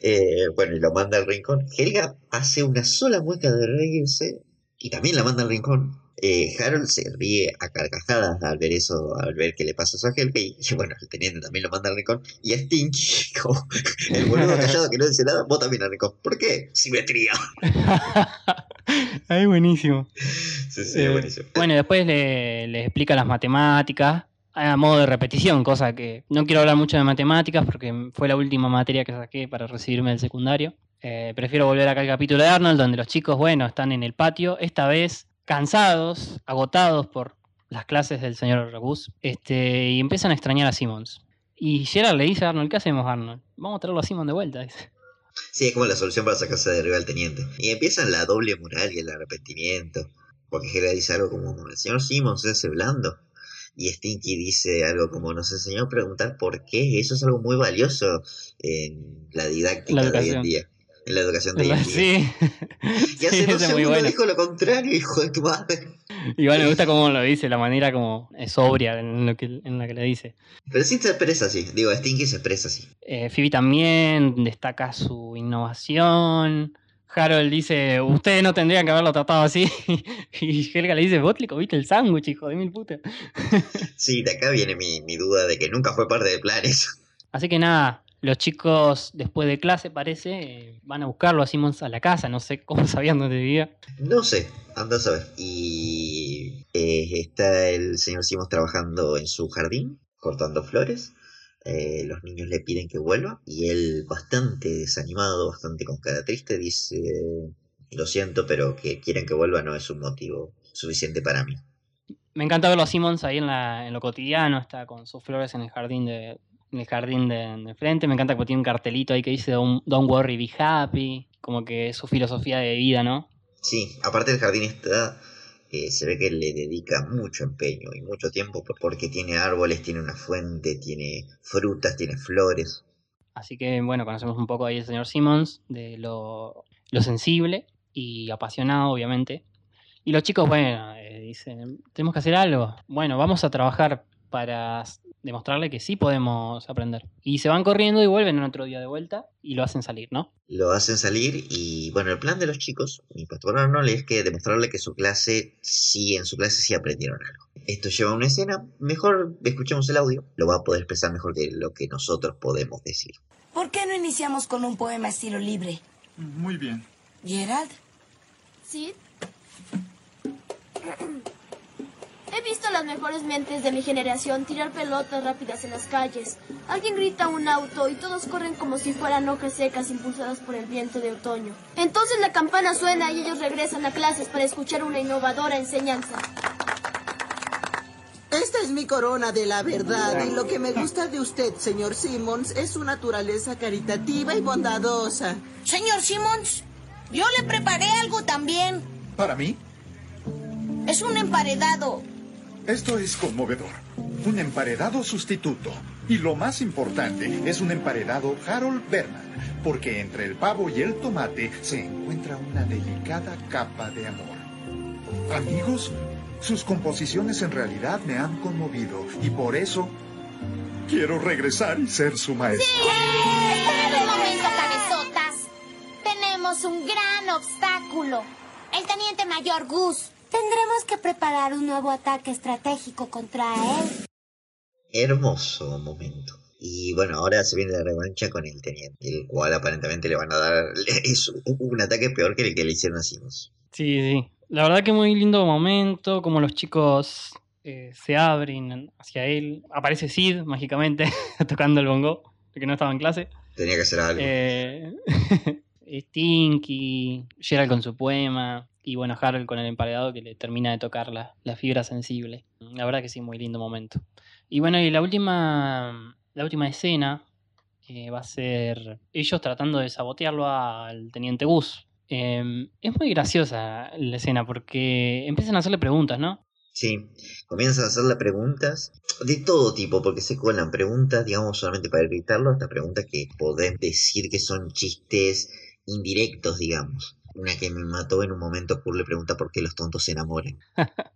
Eh, bueno, y lo manda al rincón. Helga hace una sola mueca de reírse y también la manda al rincón. Eh, Harold se ríe a carcajadas al ver eso, al ver que le pasa eso a Helga. Y, y bueno, el teniente también lo manda al rincón. Y a Stinky, como el boludo callado que no dice nada, vos también al rincón. ¿Por qué? Simetría. Ay, buenísimo. Sí, sí, Eh, buenísimo. Bueno, después le, le explica las matemáticas a modo de repetición, cosa que no quiero hablar mucho de matemáticas porque fue la última materia que saqué para recibirme del secundario. Eh, prefiero volver acá al capítulo de Arnold, donde los chicos, bueno, están en el patio, esta vez cansados, agotados por las clases del señor Gus, este, y empiezan a extrañar a Simmons. Y Gerard le dice a Arnold, ¿qué hacemos Arnold? Vamos a traerlo a Simmons de vuelta, dice. Sí, es como la solución para sacarse de arriba al teniente. Y empiezan la doble moral y el arrepentimiento. Porque Helga dice algo como, el señor Simmons es blando. Y Stinky dice algo como, nos enseñó a preguntar por qué. Eso es algo muy valioso en la didáctica La de hoy en día. En la educación de hoy. Sí, Y hace Sí, dos segundos bueno. dijo lo contrario, hijo de tu madre. Igual me gusta cómo lo dice, la manera como es sobria en, lo que, en la que le dice. Pero sí se expresa así. Digo, Stinky se expresa así. Eh, Phoebe también destaca su innovación. Harold dice, ustedes no tendrían que haberlo tratado así. Y Helga le dice, vos le comiste el sándwich, hijo de mil putas. Sí, de acá viene mi, mi duda de que nunca fue parte del plan eso. Así que nada, los chicos después de clase parece eh, van a buscarlo a Simmons a la casa, no sé cómo sabían dónde vivía. No sé, anda a saber. Y eh, está el señor Simons trabajando en su jardín, cortando flores. Eh, los niños le piden que vuelva y él bastante desanimado, bastante con cara triste, dice, lo siento, pero que quieren que vuelva no es un motivo suficiente para mí. Me encanta verlo a Simmons ahí en, la, en lo cotidiano, está con sus flores en el jardín de, en el jardín de, de frente. Me encanta que tiene un cartelito ahí que dice Don't, don't worry, be happy. Como que es su filosofía de vida, ¿no? Sí, aparte el jardín está, eh, se ve que le dedica mucho empeño y mucho tiempo por- porque tiene árboles, tiene una fuente, tiene frutas, tiene flores. Así que bueno, conocemos un poco ahí el señor Simmons, de lo, lo sensible y apasionado, obviamente. Y los chicos, bueno, eh, dicen, tenemos que hacer algo. Bueno, vamos a trabajar para demostrarle que sí podemos aprender. Y se van corriendo y vuelven en otro día de vuelta y lo hacen salir, ¿no? Lo hacen salir y bueno, el plan de los chicos, y Pastor Arnold, es que demostrarle que su clase, sí, en su clase sí aprendieron algo. Esto lleva a una escena, mejor escuchemos el audio, lo va a poder expresar mejor que lo que nosotros podemos decir. ¿Por qué no iniciamos con un poema estilo libre? Muy bien. Gerald, ¿Sí? He visto a las mejores mentes de mi generación tirar pelotas rápidas en las calles. Alguien grita un auto y todos corren como si fueran hojas secas impulsadas por el viento de otoño. Entonces la campana suena y ellos regresan a clases para escuchar una innovadora enseñanza. Esta es mi corona de la verdad y lo que me gusta de usted, señor Simmons, es su naturaleza caritativa y bondadosa. Señor Simmons, yo le preparé algo también. ¿Para mí? Es un emparedado. Esto es conmovedor. Un emparedado sustituto. Y lo más importante, es un emparedado Harold Berman, porque entre el pavo y el tomate se encuentra una delicada capa de amor. Amigos, sus composiciones en realidad me han conmovido y por eso quiero regresar y ser su maestro. Esperad un momento, cabezotas. Tenemos un gran obstáculo. El teniente mayor Gus. Tendremos que preparar un nuevo ataque estratégico contra él. Hermoso momento. Y bueno, ahora se viene la revancha con el teniente, el cual aparentemente le van a dar es un ataque peor que el que le hicieron a Simmons. Sí, sí. La verdad que muy lindo momento, como los chicos eh, se abren hacia él. Aparece Sid mágicamente tocando el bongo, que no estaba en clase. Tenía que hacer algo. Eh, Stinky, Gerald con su poema y bueno, Harold con el emparedado que le termina de tocar la, la fibra sensible. La verdad que sí, muy lindo momento. Y bueno, y la última, la última escena eh, va a ser ellos tratando de sabotearlo al teniente Gus. Eh, es muy graciosa la escena porque empiezan a hacerle preguntas, ¿no? Sí, comienzan a hacerle preguntas de todo tipo, porque se colan preguntas, digamos, solamente para gritarlo, hasta preguntas que podés decir que son chistes indirectos, digamos. Una que me mató en un momento, Kurt le pregunta por qué los tontos se enamoran.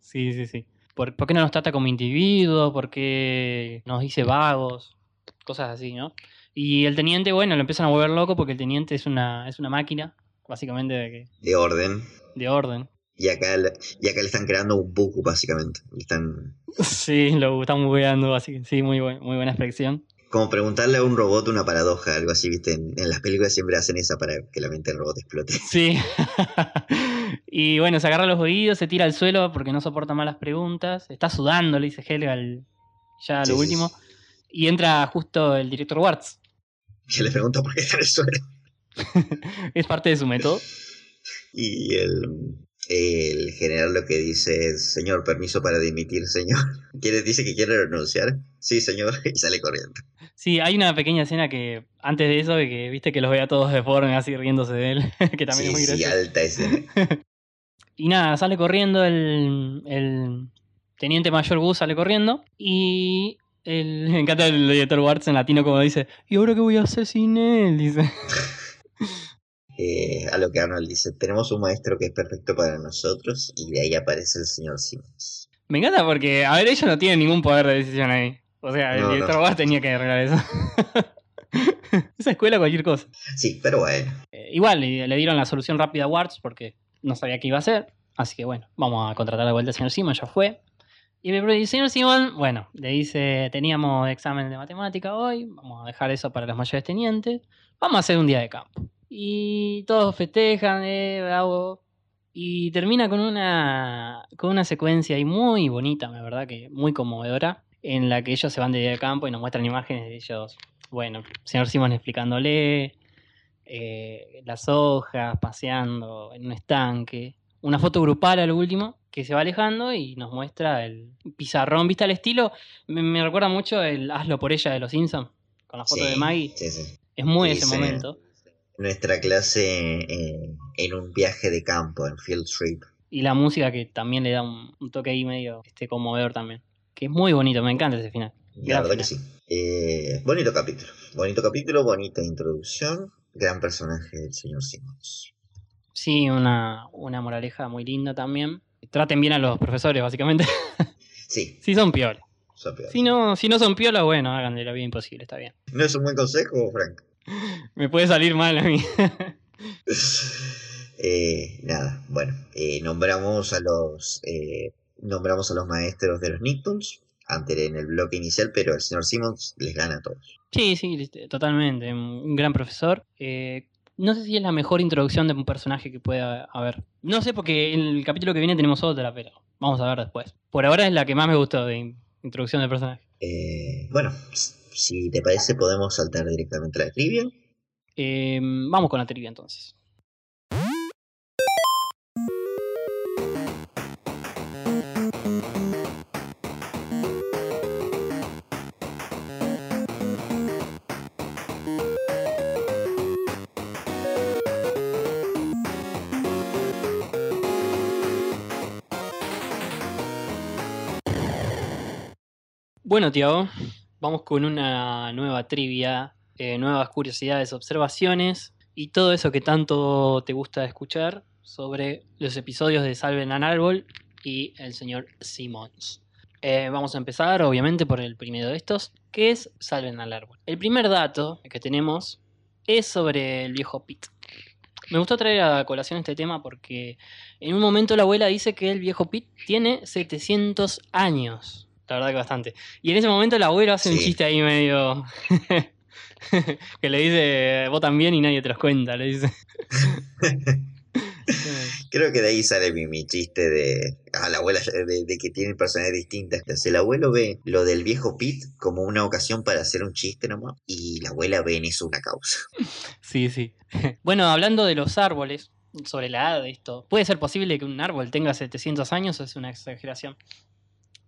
Sí, sí, sí. ¿Por, por qué no nos trata como individuos? ¿Por qué nos dice vagos? Cosas así, ¿no? Y el teniente, bueno, lo empiezan a volver loco porque el teniente es una, es una máquina, básicamente, de, que- De orden. de orden. Y acá, le- y acá le están creando un buku, básicamente. Están Sí, lo están bugueando, así que sí, muy, buen- muy buena expresión. Como preguntarle a un robot una paradoja, algo así, ¿viste? En, en las películas siempre hacen esa para que la mente del robot explote. Sí. y bueno, se agarra los oídos, se tira al suelo porque no soporta más las preguntas. Está sudando, le dice Helga al- ya a lo sí, último. Y entra justo el director Warts. Que le pregunta por qué está en el suelo. Es parte de su método. Y el, el general lo que dice es, señor, permiso para dimitir, señor. ¿Quiere, dice que quiere renunciar? Sí, señor, y sale corriendo. Sí, hay una pequeña escena que antes de eso, que viste que los ve a todos deformes así riéndose de él, que también sí, es muy sí, gracioso. alta escena. Y nada, sale corriendo el, el teniente mayor Gus, sale corriendo y el, me encanta el director Warts en latino como dice, ¿y ahora qué voy a hacer sin él? Dice. Eh, a lo que Arnold dice, tenemos un maestro que es perfecto para nosotros y de ahí aparece el señor Simmons. Me encanta porque, a ver, ellos no tienen ningún poder de decisión ahí. O sea, el director no. Tenía que arreglar eso. Esa escuela cualquier cosa. Sí, pero bueno. Eh, igual le, le dieron la solución rápida a Warts porque no sabía qué iba a hacer. Así que bueno, vamos a contratar de vuelta al señor Simon, ya fue. Y el señor Simon, bueno, le dice, teníamos examen de matemática hoy, vamos a dejar eso para los mayores tenientes, vamos a hacer un día de campo. Y todos festejan, eh, bravo. Y termina con una, con una secuencia ahí muy bonita, la verdad que muy conmovedora, en la que ellos se van de día de campo y nos muestran imágenes de ellos, bueno, señor Simon explicándole eh, las hojas, paseando en un estanque, una foto grupal al último que se va alejando y nos muestra el pizarrón. ¿Viste el estilo? Me, me recuerda mucho el Hazlo por ella de los Simpsons, con la foto Sí, de Maggie. sí, sí. Es muy ese sí. momento. Nuestra clase eh, en un viaje de campo, en field trip. Y la música que también le da un, un toque ahí medio este, conmovedor también. Que es muy bonito, me encanta ese final. La verdad que sí. Eh, bonito capítulo. Bonito capítulo, bonita introducción. Gran personaje del señor Simmons. Sí, una, una moraleja muy linda también. Traten bien a los profesores, básicamente. Sí. Si son piola. son peor. Si no, si no son piola, bueno, hagan de la vida imposible, está bien. ¿No es un buen consejo, Frank? Me puede salir mal a mí. Eh, nada, bueno, eh, nombramos a los eh, nombramos a los maestros de los Nicktoons antes en el bloque inicial, pero el señor Simmons les gana a todos. Sí, sí, este, totalmente. Un gran profesor. Eh, no sé si es la mejor introducción de un personaje que pueda haber. No sé, porque en el capítulo que viene tenemos otra, pero vamos a ver después. Por ahora es la que más me gustó de in- introducción de personaje. Eh, bueno, si te parece podemos saltar directamente a la trivia. Eh, vamos con la trivia entonces. Bueno, Tiago, vamos con una nueva trivia, eh, nuevas curiosidades, observaciones y todo eso que tanto te gusta escuchar sobre los episodios de Salven al Árbol y el señor Simmons. Eh, vamos a empezar, obviamente, por el primero de estos, que es Salven al Árbol. El primer dato que tenemos es sobre el viejo Pete. Me gustó traer a colación este tema porque en un momento la abuela dice que el viejo Pete tiene 700 años. La verdad que bastante. Y en ese momento el abuelo hace un chiste ahí medio... que le dice, vos también y nadie te los cuenta, le dice. Creo que de ahí sale mi, mi chiste de a la abuela de, de que tienen personalidades distintas. Entonces, el abuelo ve lo del viejo Pete como una ocasión para hacer un chiste nomás y la abuela ve en eso una causa. Sí, sí. Bueno, hablando de los árboles, sobre la edad de esto, ¿puede ser posible que un árbol tenga 700 años es una exageración?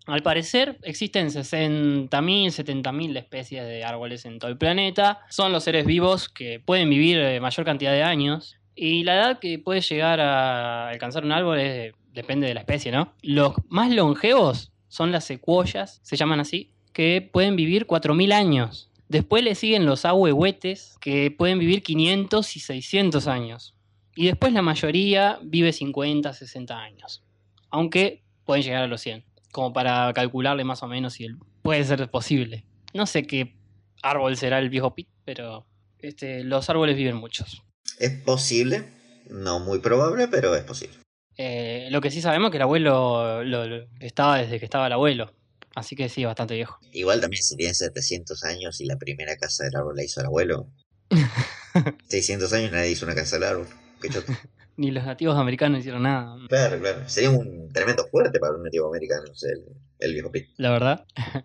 Al parecer existen 60.000, 70.000 especies de árboles en todo el planeta. Son los seres vivos que pueden vivir eh, mayor cantidad de años. Y la edad que puede llegar a alcanzar un árbol es- depende de la especie, ¿no? Los más longevos son las secuoyas, se llaman así, que pueden vivir 4.000 años. Después le siguen los ahuehuetes, que pueden vivir 500 y 600 años. Y después la mayoría vive 50, 60 años. Aunque pueden llegar a los 100. Como para calcularle más o menos si el- puede ser posible. No sé qué árbol será el viejo Pit, pero este, los árboles viven muchos. Es posible, no muy probable, pero es posible. Eh, lo que sí sabemos es que el abuelo lo- lo- estaba desde que estaba el abuelo. Así que sí, bastante viejo. Igual también si tiene 700 años y la primera casa del árbol la hizo el abuelo. 600 años nadie hizo una casa del árbol. Qué. Ni los nativos americanos hicieron nada, Claro, claro. Sería un tremendo fuerte para un nativo americano, o sea, el, el viejo Pete. la verdad.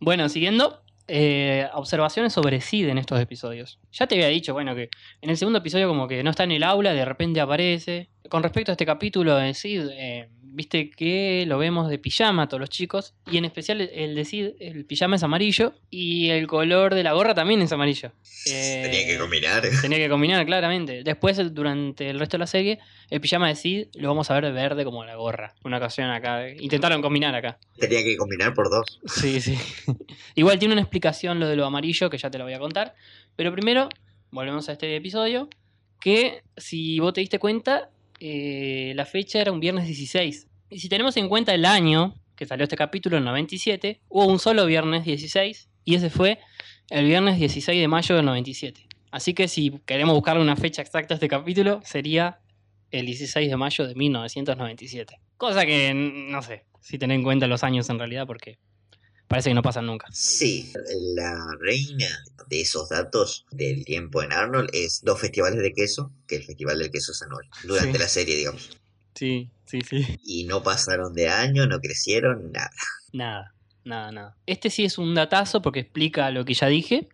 bueno, siguiendo. eh, observaciones sobre Sid en estos episodios. Ya te había dicho, bueno, que en el segundo episodio como que no está en el aula, de repente aparece. Con respecto a este capítulo de Sid, eh, viste que lo vemos de pijama todos los chicos. Y en especial el- de Sid, el pijama es amarillo. Y el color de la gorra también es amarillo. Eh, Tenía que combinar. Tenía que combinar, claramente. Después, durante el resto de la serie, el pijama de Sid lo vamos a ver de verde como la gorra. Una ocasión acá. Intentaron combinar acá. Tenía que combinar por dos. Sí, sí. Igual tiene una explicación lo de lo amarillo que ya te lo voy a contar. Pero primero, volvemos a este episodio. Que si vos te diste cuenta, eh, la fecha era un viernes 16. Y si tenemos en cuenta el año que salió este capítulo, el 97, hubo un solo viernes 16. Y ese fue el viernes 16 de mayo del 97. Así que si queremos buscarle una fecha exacta a este capítulo, sería el 16 de mayo de 1997. Cosa que no sé si tener en cuenta los años en realidad, porque parece que no pasan nunca. Sí, la reina de esos datos del tiempo en Arnold es dos festivales de queso, que el Festival del Queso es anual, durante Sí. la serie, digamos. Sí, sí, sí. Y no pasaron de año, no crecieron, nada. Nada, nada, nada. Este sí es un datazo porque explica lo que ya dije.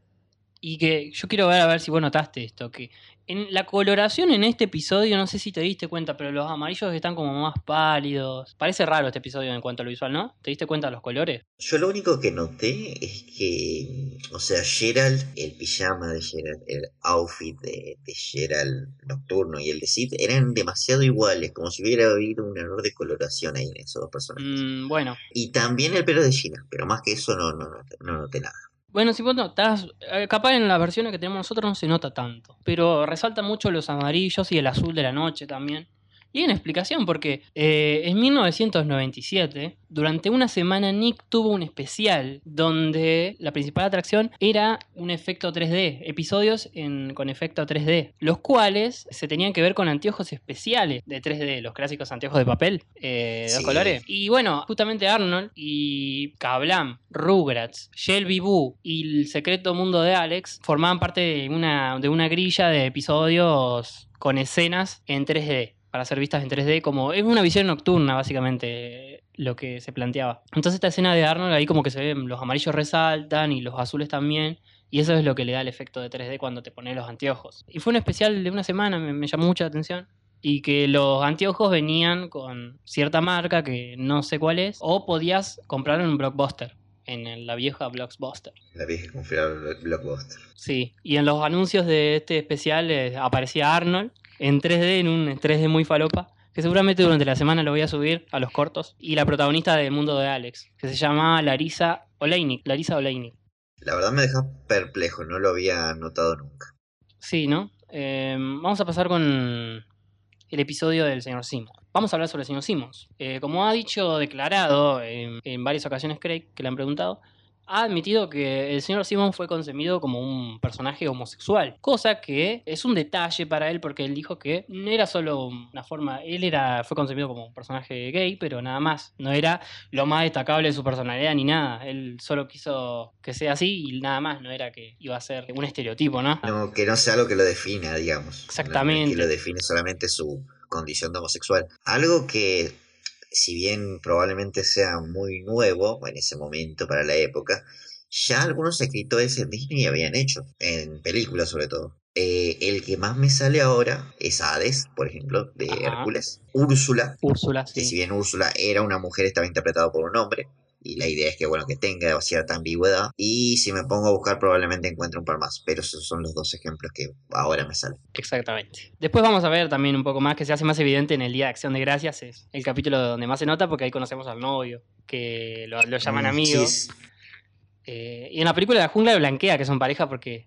Y que yo quiero ver a ver si vos notaste esto. Que en la coloración en este episodio, no sé si te diste cuenta, pero los amarillos están como más pálidos. Parece raro este episodio en cuanto a lo visual, ¿no? ¿Te diste cuenta de los colores? Yo lo único que noté es que, o sea, Gerald, el pijama de Gerald, el outfit de, de Gerald nocturno y el de Sid eran demasiado iguales, como si hubiera habido un error de coloración ahí en esos dos personajes. Mm, bueno. Y también el pelo de Gina, pero más que eso no, no, noté- no noté nada. Bueno, si vos notás, eh, capaz en las versiones que tenemos nosotros no se nota tanto, pero resalta mucho los amarillos y el azul de la noche también. Y hay una explicación porque eh, en 1997, durante una semana Nick tuvo un especial donde la principal atracción era un efecto 3D, episodios en- con efecto 3D, los cuales se tenían que ver con anteojos especiales de 3D, los clásicos anteojos de papel eh, de dos colores. Y bueno, justamente Arnold y Kablam, Rugrats, Shelby Boo y el secreto mundo de Alex formaban parte de una, de una grilla de episodios con escenas en 3D. Para ser vistas en 3D, como es una visión nocturna, básicamente, lo que se planteaba. Entonces, esta escena de Arnold, ahí como que se ven, los amarillos resaltan y los azules también. Y eso es lo que le da el efecto de 3D cuando te pones los anteojos. Y fue un especial de una semana, me, me llamó mucho la atención. Y que los anteojos venían con cierta marca que no sé cuál es. O podías comprarlo en un blockbuster. En la vieja blockbuster. La vieja confiable Blockbuster. Sí. Y en los anuncios de este especial eh, aparecía Arnold en 3D, en un 3D muy falopa. Que seguramente durante la semana lo voy a subir a los cortos. Y la protagonista del mundo de Alex. Que se llama Larisa Oleinik. Larisa Oleinik. La verdad me deja perplejo, no lo había notado nunca. Sí, ¿no? Eh, vamos a pasar con el episodio del señor Simmons. Vamos a hablar sobre el señor Simmons. Eh, como ha dicho, declarado en, en varias ocasiones Craig, que le han preguntado, ha admitido que el señor Simmons fue concebido como un personaje homosexual, cosa que es un detalle para él porque él dijo que no era solo una forma, él era fue concebido como un personaje gay, pero nada más, no era lo más destacable de su personalidad ni nada, él solo quiso que sea así y nada más, no era que iba a ser un estereotipo, ¿no? No, que no sea algo que lo defina, digamos. Exactamente. Que lo define solamente su condición de homosexual. Algo que, si bien probablemente sea muy nuevo en ese momento para la época, ya algunos escritores en Disney habían hecho, en películas sobre todo. Eh, el que más me sale ahora es Hades, por ejemplo, de Ajá. Hércules. Úrsula, Úrsula, que sí. si bien Úrsula era una mujer, estaba interpretado por un hombre. Y la idea es que, bueno, que tenga cierta ambigüedad. Y si me pongo a buscar, probablemente encuentre un par más. Pero esos son los dos ejemplos que ahora me salen. Exactamente. Después vamos a ver también un poco más que se hace más evidente en el Día de Acción de Gracias. Es el capítulo donde más se nota porque ahí conocemos al novio, que lo, lo llaman Mm, amigo. sí, Eh, y en la película de la jungla de blanquea que son pareja porque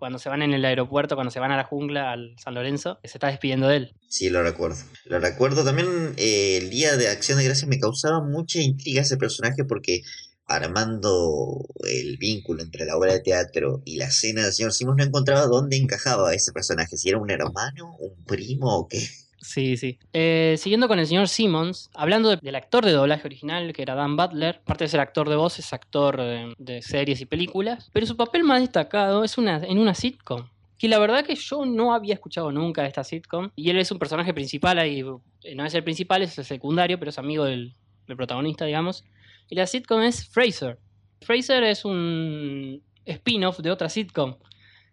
cuando se van en el aeropuerto, cuando se van a la jungla, al San Lorenzo, se está despidiendo de él. Sí, lo recuerdo. Lo recuerdo también eh, el día de Acción de Gracias me causaba mucha intriga ese personaje porque armando el vínculo entre la obra de teatro y la escena del señor Simons no encontraba dónde encajaba ese personaje, si era un hermano, un primo o qué. Sí, sí. Eh, siguiendo con el señor Simmons, hablando de- del actor de doblaje original, que era Dan Butler, aparte de ser actor de voz, es actor de, de series y películas, pero su papel más destacado es una, en una sitcom. Que la verdad que yo no había escuchado nunca esta sitcom. Y él es un personaje principal ahí. eh, No es el principal, es el secundario, pero es amigo del, del protagonista, digamos. Y la sitcom es Fraser. Fraser es un spin-off de otra sitcom,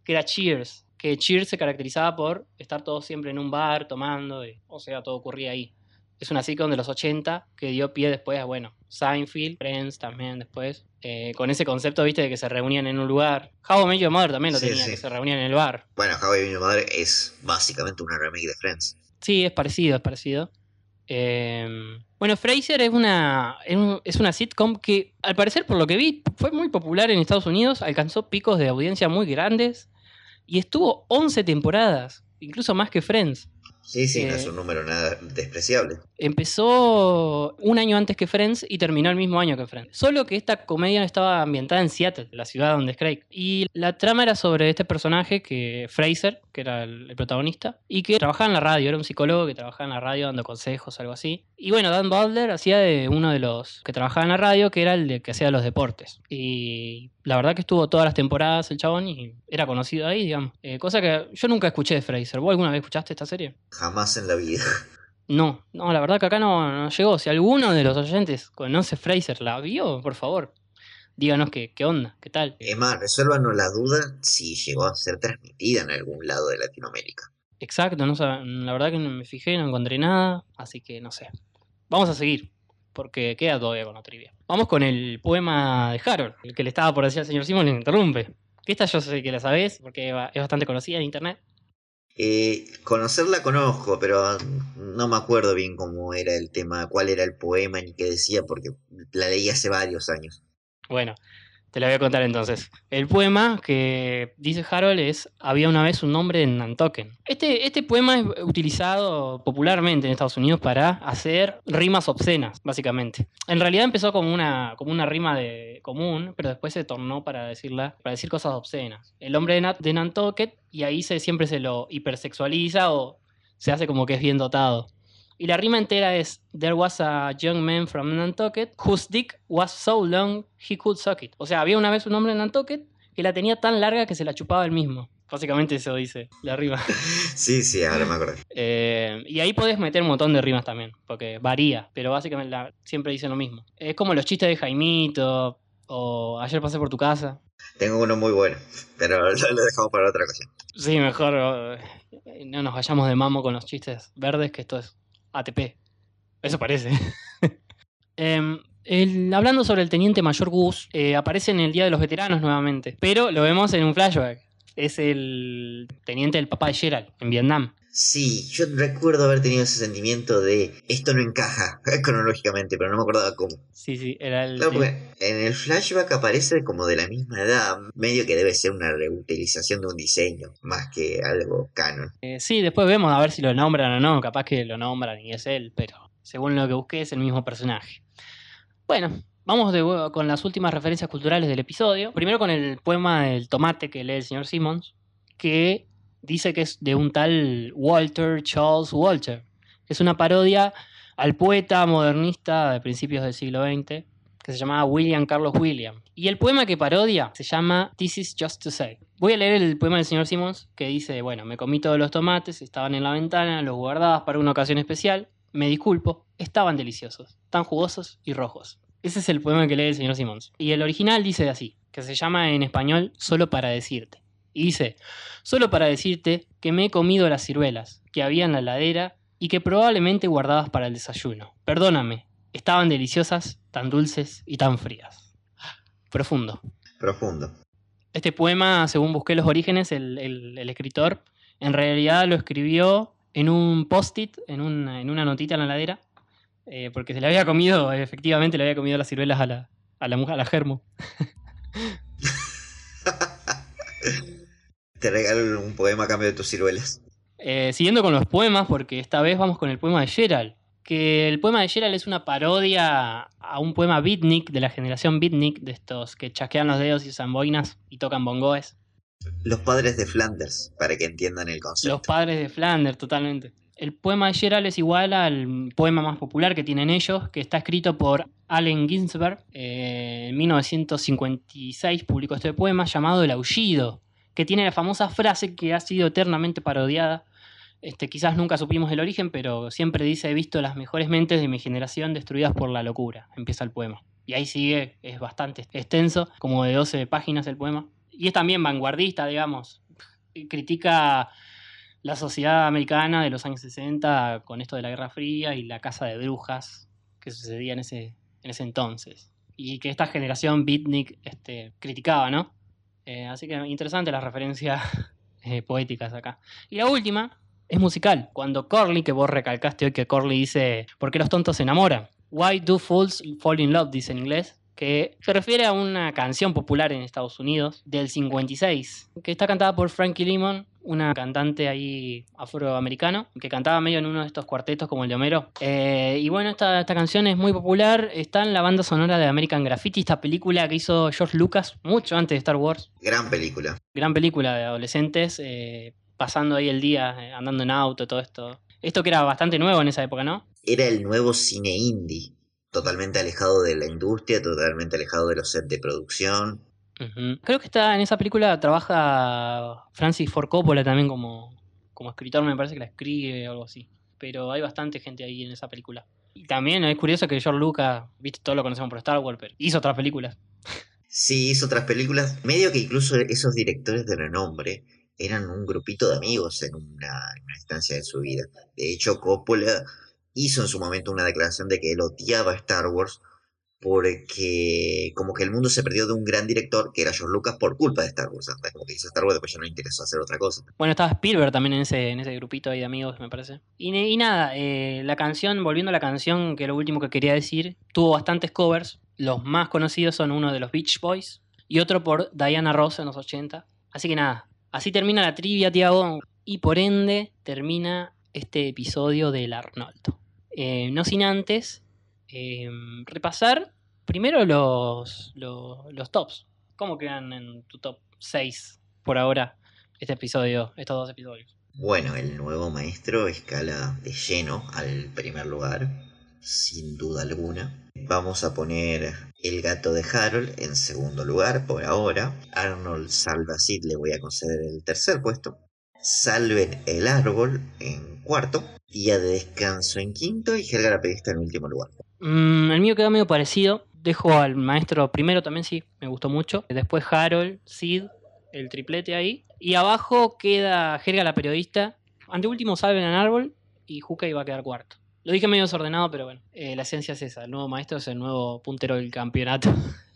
que era Cheers. Que Cheers se caracterizaba por estar todos siempre en un bar tomando, y- o sea, todo ocurría ahí. Es una sitcom de los 80 que dio pie después a, bueno, Seinfeld, Friends también después. eh, con ese concepto, viste, de que se reunían en un lugar. How I Met Your Mother también lo Sí, tenía, sí. que se reunían en el bar. Bueno, How I Met Your Mother es básicamente una remake de Friends. Sí, es parecido, es parecido. Eh, bueno, Frasier es una, es un- es una sitcom que, al parecer, por lo que vi, fue muy popular en Estados Unidos, alcanzó picos de audiencia muy grandes y estuvo 11 temporadas, incluso más que Friends. Sí, sí, no Eh, es un número nada despreciable. Empezó un año antes que Friends y terminó el mismo año que Friends. Solo que esta comedia estaba ambientada en Seattle, la ciudad donde es Craig. Y la trama era sobre este personaje, que Fraser, que era el, el protagonista, y que trabajaba en la radio, era un psicólogo que trabajaba en la radio dando consejos, algo así. Y bueno, Dan Butler hacía de uno de los que trabajaba en la radio, que era el de que hacía los deportes. Y la verdad que estuvo todas las temporadas el chabón y era conocido ahí, digamos. Eh, cosa que yo nunca escuché de Fraser. ¿Vos alguna vez escuchaste esta serie? Jamás en la vida. No, no, la verdad que acá no, no llegó. Si alguno de los oyentes conoce Fraser, ¿la vio? Por favor, díganos qué, qué onda, qué tal. Es más, resuélvanos la duda si llegó a ser transmitida en algún lado de Latinoamérica. Exacto, no la verdad que no me fijé, no encontré nada, así que no sé. Vamos a seguir, porque queda todavía con la trivia. Vamos con el poema de Harold, el que le estaba por decir al señor Simon le interrumpe. Que esta yo sé que la sabés, porque es bastante conocida en internet. Eh, conocerla conozco, pero no me acuerdo bien cómo era el tema, cuál era el poema ni qué decía, porque la leí hace varios años. Bueno, te la voy a contar entonces. El poema que dice Harold es Había una vez un nombre en Nantucket. Este, este poema es utilizado popularmente en Estados Unidos para hacer rimas obscenas, básicamente. En realidad empezó como una, como una rima de común, pero después se tornó para, decirla, para decir cosas obscenas. El hombre de, de Nantucket, y ahí se, siempre se lo hipersexualiza o se hace como que es bien dotado. Y la rima entera es There was a young man from Nantucket whose dick was so long he could suck it. O sea, había una vez un hombre en Nantucket que la tenía tan larga que se la chupaba él mismo. Básicamente eso dice la rima. Sí, sí, ahora me acuerdo. Eh, y ahí podés meter un montón de rimas también, porque varía, pero básicamente la- siempre dicen lo mismo. Es como los chistes de Jaimito o Ayer pasé por tu casa. Tengo uno muy bueno, pero lo, lo dejamos para otra ocasión. Sí, mejor eh, no nos vayamos de mamo con los chistes verdes, que esto es ATP. Eso parece. Em, hablando sobre el teniente mayor Gus, eh, aparece en el Día de los Veteranos nuevamente, pero lo vemos en un flashback. Es el teniente del papá de Gerald en Vietnam. Sí, yo recuerdo haber tenido ese sentimiento de esto no encaja cronológicamente, pero no me acordaba cómo. Sí, sí, era el. Claro, porque en el flashback aparece como de la misma edad, medio que debe ser una reutilización de un diseño, más que algo canon. Eh, sí, después vemos a ver si lo nombran o no. Capaz que lo nombran y es él, pero según lo que busqué es el mismo personaje. Bueno, vamos de nuevo con las últimas referencias culturales del episodio. Primero con el poema del tomate que lee el señor Simmons, que dice que es de un tal Walter Charles Walter, es una parodia al poeta modernista de principios del siglo XX, que se llamaba William Carlos William. Y el poema que parodia se llama This is Just to Say. Voy a leer el poema del señor Simmons que dice, bueno, me comí todos los tomates, estaban en la ventana, los guardabas para una ocasión especial, me disculpo, estaban deliciosos, tan jugosos y rojos. Ese es el poema que lee el señor Simmons. Y el original dice así, que se llama en español Solo para decirte. Y dice, solo para decirte que me he comido las ciruelas que había en la heladera y que probablemente guardabas para el desayuno. Perdóname, estaban deliciosas, tan dulces y tan frías. Profundo. Profundo. Este poema, según busqué los orígenes, el, el- el escritor en realidad lo escribió en un post-it, en una, en una notita en la heladera, eh, porque se le había comido, efectivamente le había comido las ciruelas a la, a la mujer, a la germo. Te regalo un poema a cambio de tus ciruelas. Eh, siguiendo con los poemas, porque esta vez vamos con el poema de Gerald. Que el poema de Gerald es una parodia a un poema beatnik de la generación beatnik, de estos que chasquean los dedos y usan boinas y tocan bongoes. Los padres de Flanders, para que entiendan el concepto. Los padres de Flanders, totalmente. El poema de Gerald es igual al poema más popular que tienen ellos, que está escrito por Allen Ginsberg. Eh, en 1956 publicó este poema llamado El Aullido, que tiene la famosa frase que ha sido eternamente parodiada. Este, quizás nunca supimos el origen, pero siempre dice, he visto las mejores mentes de mi generación destruidas por la locura. Empieza el poema. Y ahí sigue, es bastante extenso, como de 12 páginas el poema. Y es también vanguardista, digamos. Critica la sociedad americana de los años 60 con esto de la Guerra Fría y la caza de brujas que sucedía en ese, en ese entonces. Y que esta generación beatnik este, criticaba, ¿no? Eh, así que interesante las referencias eh, poéticas acá. Y la última es musical. Cuando Corley, que vos recalcaste hoy que Corley dice, ¿por qué los tontos se enamoran? Why do fools fall in love? Dice en inglés. Que se refiere a una canción popular en Estados Unidos del 56, que está cantada por Frankie Lemon, una cantante ahí afroamericano, que cantaba medio en uno de estos cuartetos como el de Homero. Eh, y bueno, esta, esta canción es muy popular, está en la banda sonora de American Graffiti, esta película que hizo George Lucas mucho antes de Star Wars. Gran película. Gran película de adolescentes, eh, pasando ahí el día, eh, andando en auto, todo esto. Esto que era bastante nuevo en esa época, ¿no? Era el nuevo cine indie, totalmente alejado de la industria, totalmente alejado de los sets de producción. Creo que está en esa película trabaja Francis Ford Coppola también como, como escritor, me parece que la escribe o algo así. Pero hay bastante gente ahí en esa película. Y también es curioso que George Lucas, viste, todo lo conocemos por Star Wars, pero hizo otras películas. Sí, hizo otras películas, medio que incluso esos directores de renombre eran un grupito de amigos en una, en una instancia de su vida. De hecho, Coppola hizo en su momento una declaración de que él odiaba Star Wars porque como que el mundo se perdió de un gran director que era George Lucas por culpa de Star Wars. Como que hizo Star Wars, después ya no le interesó hacer otra cosa. Bueno, estaba Spielberg también en ese, en ese grupito ahí de amigos, me parece. Y, nada, eh, la canción, volviendo a la canción, que lo último que quería decir, tuvo bastantes covers. Los más conocidos son uno de los Beach Boys y otro por Diana Ross en los 80. Así que nada, así termina la trivia, Tiago. Y por ende termina este episodio del Arnoldo. Eh, no sin antes eh, repasar primero los, los, tops. ¿Cómo quedan en tu top 6 por ahora este episodio, estos dos episodios? Bueno, el nuevo maestro escala de lleno al primer lugar, sin duda alguna. Vamos a poner el gato de Harold en segundo lugar por ahora. Arnold salva a Sid, le voy a conceder el tercer puesto. Salven el árbol en cuarto. Día de descanso en quinto y Helga la periodista en último lugar. Mm, el mío queda medio parecido. Dejo al maestro primero también, sí, me gustó mucho. Después Harold, Sid, el triplete ahí. Y abajo queda Jerga la periodista. Ante último salven al árbol y Juca iba a quedar cuarto. Lo dije medio desordenado, pero bueno, eh, la esencia es esa. El nuevo maestro es el nuevo puntero del campeonato.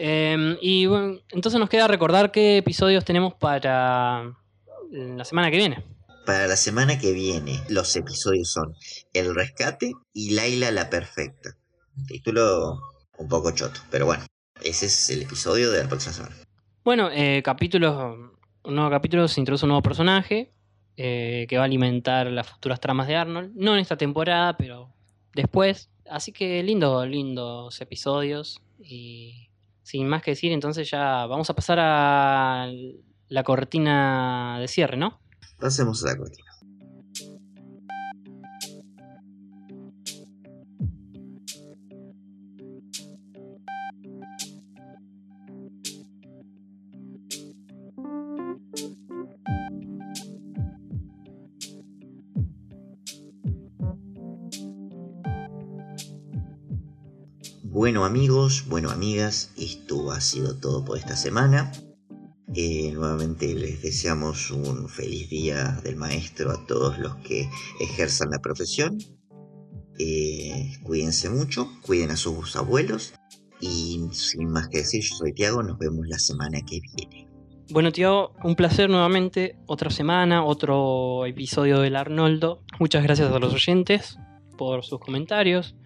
Em, y bueno, entonces nos queda recordar qué episodios tenemos para la semana que viene. Para la semana que viene, los episodios son El Rescate y Laila la Perfecta. Título un poco choto, pero bueno, ese es el episodio de la próxima semana. Bueno, eh, capítulos, un nuevo capítulo se introduce un nuevo personaje eh, que va a alimentar las futuras tramas de Arnold. No en esta temporada, pero después. Así que lindo, lindos episodios. Y sin más que decir, entonces ya vamos a pasar a la cortina de cierre, ¿no? Pasemos a la cortina. Bueno amigos, bueno amigas, esto ha sido todo por esta semana. Eh, nuevamente les deseamos un feliz día del maestro a todos los que ejerzan la profesión. Eh, cuídense mucho, cuiden a sus abuelos y sin más que decir, yo soy Tiago, nos vemos la semana que viene. Bueno, tío, un placer nuevamente. Otra semana, otro episodio del Arnoldo. Muchas gracias a los oyentes por sus comentarios,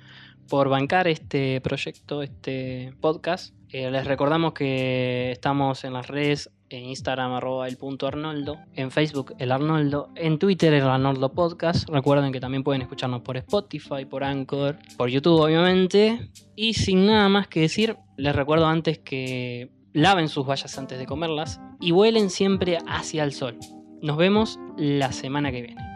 por bancar este proyecto, este podcast. Eh, les recordamos que estamos en las redes, en Instagram arroba el punto Arnoldo, en Facebook el Arnoldo, en Twitter el Arnoldo Podcast. Recuerden que también pueden escucharnos por Spotify, por Anchor, por YouTube obviamente. Y sin nada más que decir, les recuerdo antes que laven sus vallas antes de comerlas y vuelen siempre hacia el sol. Nos vemos la semana que viene.